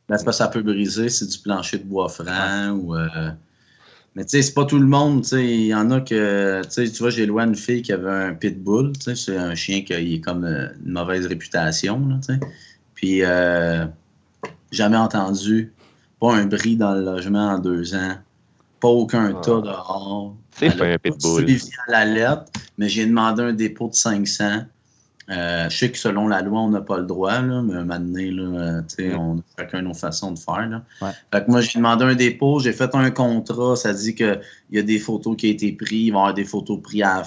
Ben, c'est pas ça peut briser, c'est du plancher de bois franc ou. Euh, mais tu sais, c'est pas tout le monde. Il y en a que. Tu vois, j'ai loin une fille qui avait un pitbull. C'est un chien qui est comme euh, une mauvaise réputation. Là, Puis, euh, jamais entendu. Pas un bris dans le logement en deux ans. Pas aucun ah. tas dehors. C'est pas un pitbull. à la lettre, mais j'ai demandé un dépôt de 500. Euh, je sais que selon la loi, on n'a pas le droit, là, mais un moment donné, là, euh, on a chacun nos façons de faire. Là. Fait que moi, j'ai demandé un dépôt, j'ai fait un contrat, ça dit qu'il y a des photos qui ont été prises, il va y avoir des photos prises à,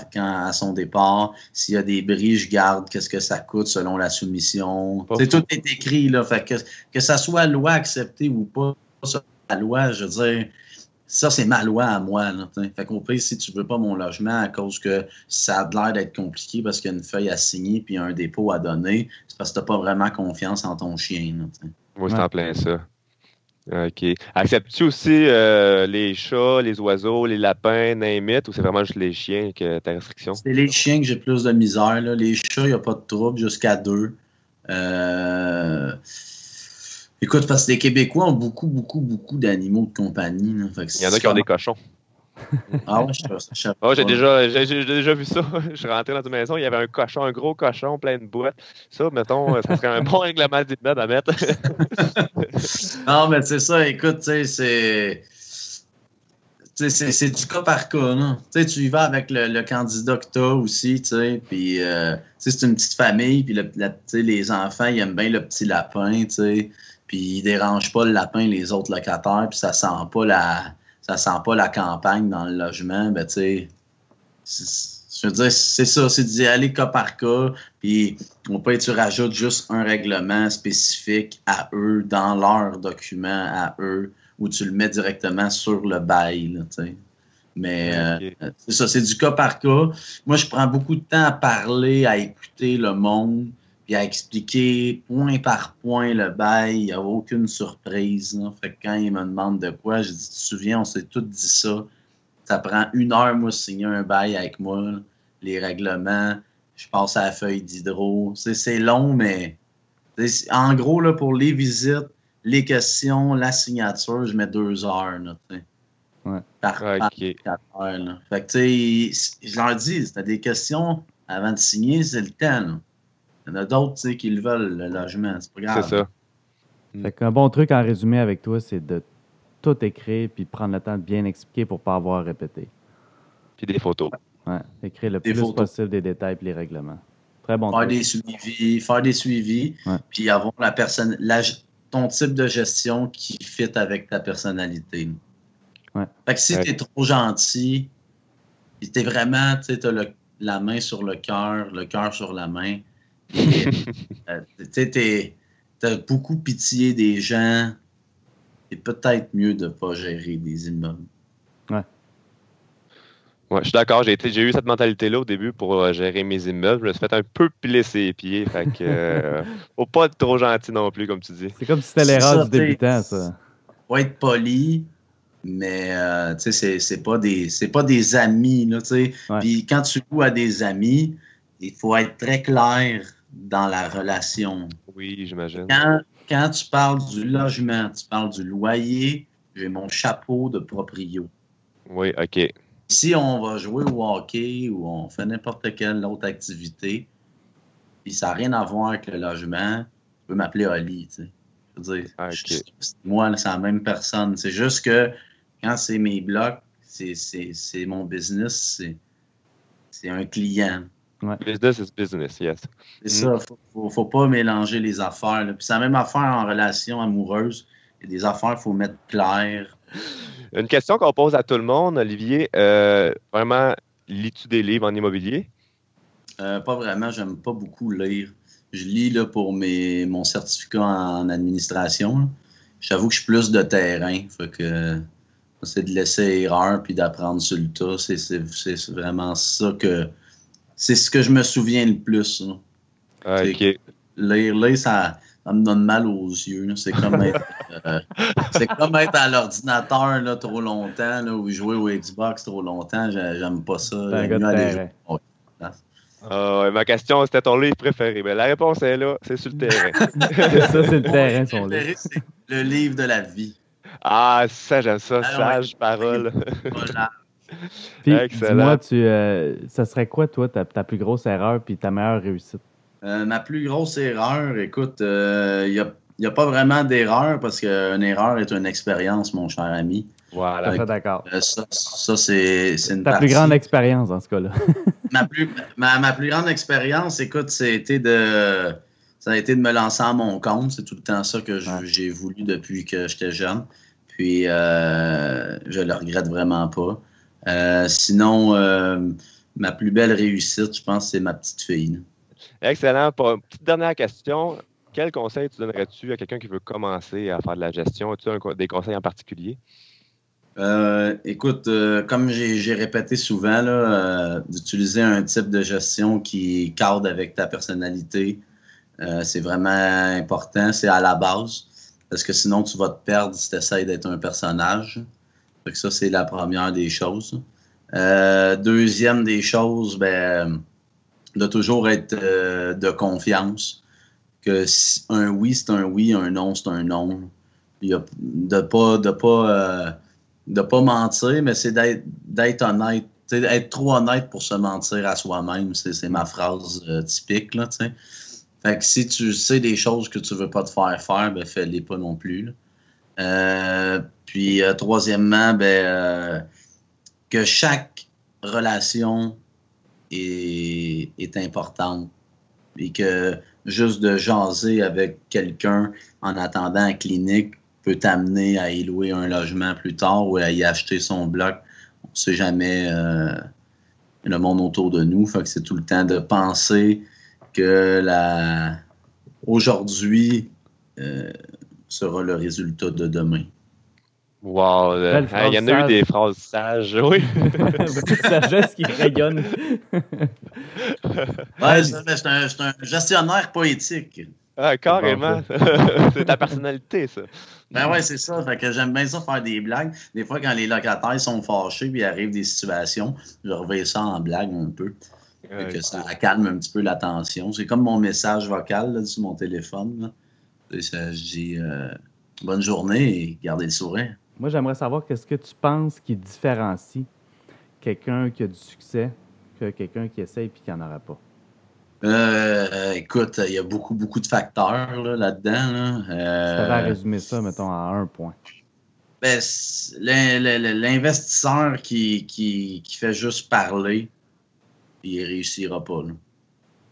à son départ. S'il y a des bris, je garde qu'est-ce que ça coûte selon la soumission. Tout est écrit, là. Fait que, que ça soit loi acceptée ou pas, la loi, je veux dire, ça, c'est ma loi à moi. Là, fait qu'au pire, si tu veux pas mon logement à cause que ça a l'air d'être compliqué parce qu'il y a une feuille à signer puis un dépôt à donner, c'est parce que tu n'as pas vraiment confiance en ton chien. Là, Moi, c'est en plein ça. OK. Acceptes-tu aussi euh, les chats, les oiseaux, les lapins, n'importe ou c'est vraiment juste les chiens que ta restriction? C'est les chiens que j'ai plus de misère. Là. Les chats, il n'y a pas de trouble jusqu'à deux. Euh Écoute, parce que les Québécois ont beaucoup, beaucoup, beaucoup d'animaux de compagnie. il y en a qui ont des cochons. Ah ouais, je je Oh, j'ai pas. déjà, j'ai, j'ai déjà vu ça. Je suis rentré dans une maison, il y avait un cochon, un gros cochon plein de boîtes. Ça, mettons, ça serait un bon règlement d'immeuble à mettre. Non, mais c'est ça, écoute, tu sais, c'est. C'est c'est du cas par cas, non? Tu y vas avec le, le candidat que aussi, tu sais, puis euh, c'est une petite famille, puis le- la- les enfants, ils aiment bien le petit lapin, tu sais, puis ils dérangent pas le lapin les autres locataires, puis ça sent pas la ça sent pas la campagne dans le logement, ben tu sais, c'est- je veux dire, c'est ça, c'est d'y aller cas par cas, puis on peut tu rajoutes juste un règlement spécifique à eux, dans leur document à eux, ou tu le mets directement sur le bail, là, tu sais. Mais euh, c'est ça, c'est du cas par cas. Moi, je prends beaucoup de temps à parler, à écouter le monde, puis à expliquer point par point le bail. Il n'y a aucune surprise. là. Fait que quand ils me demandent de quoi, je dis, tu te souviens, on s'est tout dit ça. Ça prend une heure, moi, signer un bail avec moi. là. Les règlements, je passe à la feuille d'hydro. C'est c'est long, mais en gros, là, pour les visites, les questions, la signature, je mets deux heures. Là, tu sais. Ouais. Par, par Ok. quatre heures, là. Fait que, tu sais, je leur dis, si t'as des questions avant de signer, c'est le temps. Il y en a d'autres, tu sais, qui le veulent, le logement. C'est pas grave. C'est ça. Fait qu'un bon truc en résumé avec toi, c'est de tout écrire puis prendre le temps de bien expliquer pour pas avoir à répéter. Puis des photos. Ouais. Écrire le Des plus photos. possible des détails et les règlements. Très bon Faire truc. des suivis, faire des suivis, Ouais. puis avoir la personne, la, ton type de gestion qui fit avec ta personnalité. Ouais. Fait que si Ouais. t'es trop gentil, puis t'es vraiment, tu sais, t'as le- la main sur le cœur, le cœur sur la main, euh, tu t'as beaucoup pitié des gens, c'est peut-être mieux de pas gérer des immeubles. Ouais, je suis d'accord. J'ai, été- j'ai eu cette mentalité-là au début pour euh, gérer mes immeubles. Je me suis fait un peu piler ses pieds. Fait que, euh, faut pas être trop gentil non plus, comme tu dis. C'est comme si c'était l'erreur du débutant, ça. Faut être poli, mais euh, tu sais, c'est- c'est pas des c'est pas des amis, là, tu sais. Ouais. Puis quand tu joues à des amis, il faut être très clair dans la relation. Oui, j'imagine. Quand, quand tu parles du logement, tu parles du loyer, j'ai mon chapeau de proprio. Oui, OK. Si on va jouer au hockey ou on fait n'importe quelle autre activité, puis ça n'a rien à voir avec le logement, tu peux m'appeler Oli, tu sais. Je veux dire, Ah, je- moi, c'est la même personne. C'est juste que quand c'est mes blocs, c'est- mon business, c'est un client. Business is business, yes. C'est ça, faut, faut, faut pas mélanger les affaires. là. Puis c'est la même affaire en relation amoureuse. Il y a des affaires, il faut mettre clair. Une question qu'on pose à tout le monde, Olivier. euh, vraiment, lis-tu des livres en immobilier? Euh, pas vraiment, j'aime pas beaucoup lire. Je lis là, pour mes, mon certificat en administration. J'avoue que je suis plus de terrain. Fait que c'est de laisser erreur puis d'apprendre sur le tas. C'est- C'est c'est vraiment ça que. C'est ce que je me souviens le plus. là. Ah. Lire, lire, ça, ça me donne mal aux yeux. là. C'est comme être, euh, c'est comme être à l'ordinateur là, trop longtemps là, ou jouer au Xbox trop longtemps. J'ai- J'aime pas ça. Ah, ma question, c'était ton livre préféré. Ben, la réponse est là, c'est sur le terrain. ça, c'est le terrain, son livre. c'est le livre de la vie. Ah, ça, j'aime ça. Ah, Sage parole. Voilà. Puis, Excellent. dis-moi, tu, euh, ça serait quoi, toi, ta, ta plus grosse erreur puis ta meilleure réussite? Euh, ma plus grosse erreur, écoute, il n'y a, y a pas vraiment d'erreur parce qu'une erreur est une expérience, mon cher ami. Voilà. D'accord. Euh, ça, ça, c'est c'est une Ta plus grande expérience, dans ce cas-là. ma, plus, ma, ma plus grande expérience, écoute, c'était de, ça a été de me lancer à mon compte. C'est tout le temps ça que je- j'ai voulu depuis que j'étais jeune. Puis, euh, je le regrette vraiment pas. Euh, sinon, euh, ma plus belle réussite, je pense, c'est ma petite fille. là. Excellent. Pour une petite dernière question. Quel conseil tu donnerais-tu à quelqu'un qui veut commencer à faire de la gestion? As-tu des conseils en particulier? Euh, écoute, euh, comme j'ai répété souvent, là, euh, d'utiliser un type de gestion qui cadre avec ta personnalité, c'est vraiment important, c'est à la base, parce que sinon tu vas te perdre si tu essaies d'être un personnage. Que ça, c'est la première des choses. Euh, deuxième des choses, ben, de toujours être euh, de confiance, que si- un oui, c'est un oui, un non, c'est un non. Il a, de pas, de pas euh, de pas mentir, mais c'est d'être honnête. Être trop honnête pour se mentir à soi-même, c'est ma phrase typique. Là, fait que si tu sais des choses que tu veux pas te faire faire, ben fais-les pas non plus. Euh, puis euh, troisièmement, ben euh, que chaque relation est, est importante. Et que juste de jaser avec quelqu'un en attendant la clinique peut t'amener à y louer un logement plus tard ou à y acheter son bloc. On ne sait jamais euh, le monde autour de nous. Fait que c'est tout le temps de penser que la aujourd'hui euh, sera le résultat de demain. Wow, euh, hein, il y en a eu des phrases sages, oui. Beaucoup de sagesse qui rayonne. Ouais, c'est un, un gestionnaire poétique. Ah, carrément. c'est ta personnalité, ça. Ben ouais, c'est ça. Fait que j'aime bien ça faire des blagues. Des fois, quand les locataires sont fâchés puis il arrive des situations, je reviens ça en blague un peu. Ouais, que ça calme un petit peu la tension. C'est comme mon message vocal là, sur mon téléphone. là. Ça, je dis euh, bonne journée et gardez le sourire. Moi, j'aimerais savoir qu'est-ce que tu penses qui différencie quelqu'un qui a du succès que quelqu'un qui essaye puis qui n'en aura pas? Euh, euh, écoute, il y a beaucoup, beaucoup de facteurs là, là-dedans. là. Si tu Euh, avais à résumer ça, mettons, en un point. Ben, L'investisseur qui, qui, qui fait juste parler, il réussira pas. Là.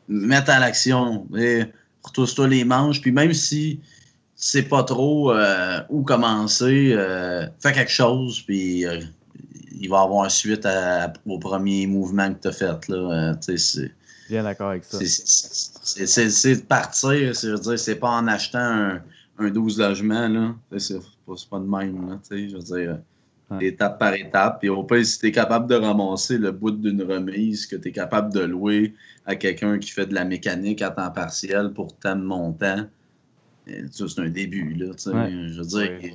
Mettre à l'action, et retrousse-toi les manches, puis même si tu sais pas trop euh, où commencer, euh, fais quelque chose, puis euh, il va avoir suite à- au premier mouvement que tu as fait. Là. Tu sais, c'est- Bien d'accord avec ça. c'est- de partir, c'est je veux dire, c'est pas en achetant un, un 12 logements, là. C'est pas, de même, là. tu sais, Je veux dire. Étape par étape. Puis au pire, si tu es capable de ramasser le bout d'une remise, que tu es capable de louer à quelqu'un qui fait de la mécanique à temps partiel pour tant de montant, ça, c'est un début, là. Ouais. Je veux dire, Ouais.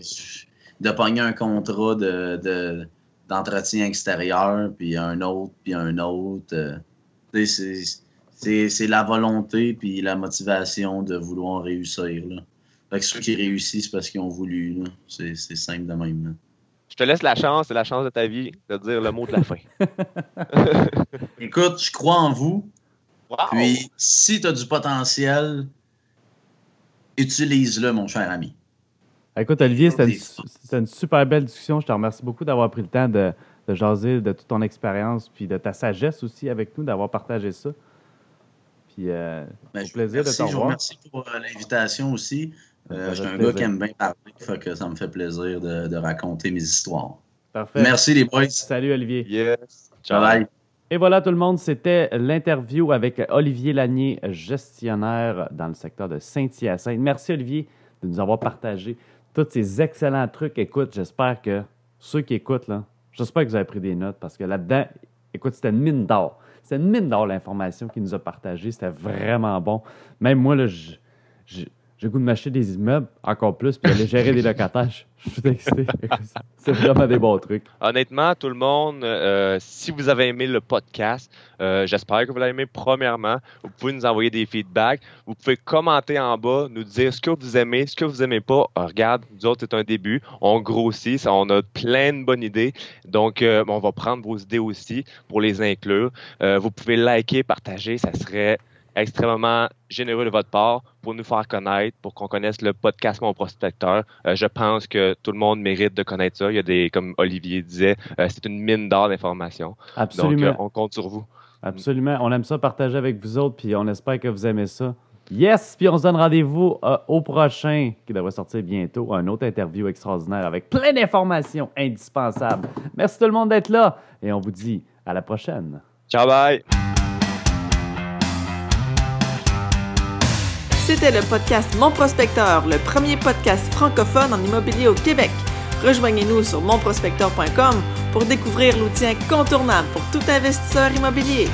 de pogner un contrat de. de d'entretien extérieur, puis un autre, puis un autre. euh, c'est- c'est c'est la volonté puis la motivation de vouloir réussir. Là. Fait que ceux qui réussissent parce qu'ils ont voulu, là. c'est c'est simple de même. là. Je te laisse la chance, c'est la chance de ta vie de dire le mot de la fin. Écoute, je crois en vous, Wow! puis si tu as du potentiel, utilise-le, mon cher ami. Écoute, Olivier, c'était une, super belle discussion. Je te remercie beaucoup d'avoir pris le temps de, de jaser de toute ton expérience puis de ta sagesse aussi avec nous, d'avoir partagé ça. Puis, euh, Ben, Au je vous plaisir de remercie, te Je vous revoir. remercie pour euh, l'invitation aussi. Euh, je suis un plaisir. gars qui aime bien parler, fait que ça me fait plaisir de, de raconter mes histoires. parfait. Merci les boys. Salut, Olivier. Yes! Ciao! Bye bye. Et voilà tout le monde, c'était l'interview avec Olivier Lanier, gestionnaire dans le secteur de Saint-Hyacinthe. Merci Olivier de nous avoir partagé tous ces excellents trucs. Écoute, j'espère que ceux qui écoutent, là, j'espère que vous avez pris des notes parce que là-dedans, écoute, c'était une mine d'or. C'était une mine d'or l'information qu'il nous a partagée. C'était vraiment bon. Même moi, là, je- je- j'ai goût de m'acheter des immeubles encore plus puis aller gérer des locataires. Je suis excité. C'est vraiment des bons trucs. Honnêtement, tout le monde, euh, si vous avez aimé le podcast, euh, j'espère que vous l'avez aimé. Premièrement, vous pouvez nous envoyer des feedbacks. Vous pouvez commenter en bas, nous dire ce que vous aimez, ce que vous aimez pas. Euh, regarde, nous autres, c'est un début. On grossit, ça, on a plein de bonnes idées. Donc, euh, on va prendre vos idées aussi pour les inclure. Vous pouvez liker, partager. Ça serait extrêmement généreux de votre part pour nous faire connaître, pour qu'on connaisse le podcast Mon Prospecteur. Euh, je pense que tout le monde mérite de connaître ça. Il y a des, comme Olivier disait, euh, c'est une mine d'or d'informations. Donc, Absolument. euh, on compte sur vous. Absolument. On aime ça partager avec vous autres, puis on espère que vous aimez ça. Yes! Puis on se donne rendez-vous au prochain, qui devrait sortir bientôt, un autre interview extraordinaire avec plein d'informations indispensables. Merci tout le monde d'être là, et on vous dit à la prochaine. Ciao, bye! C'était le podcast Mon Prospecteur, le premier podcast francophone en immobilier au Québec. Rejoignez-nous sur monprospecteur.com pour découvrir l'outil incontournable pour tout investisseur immobilier.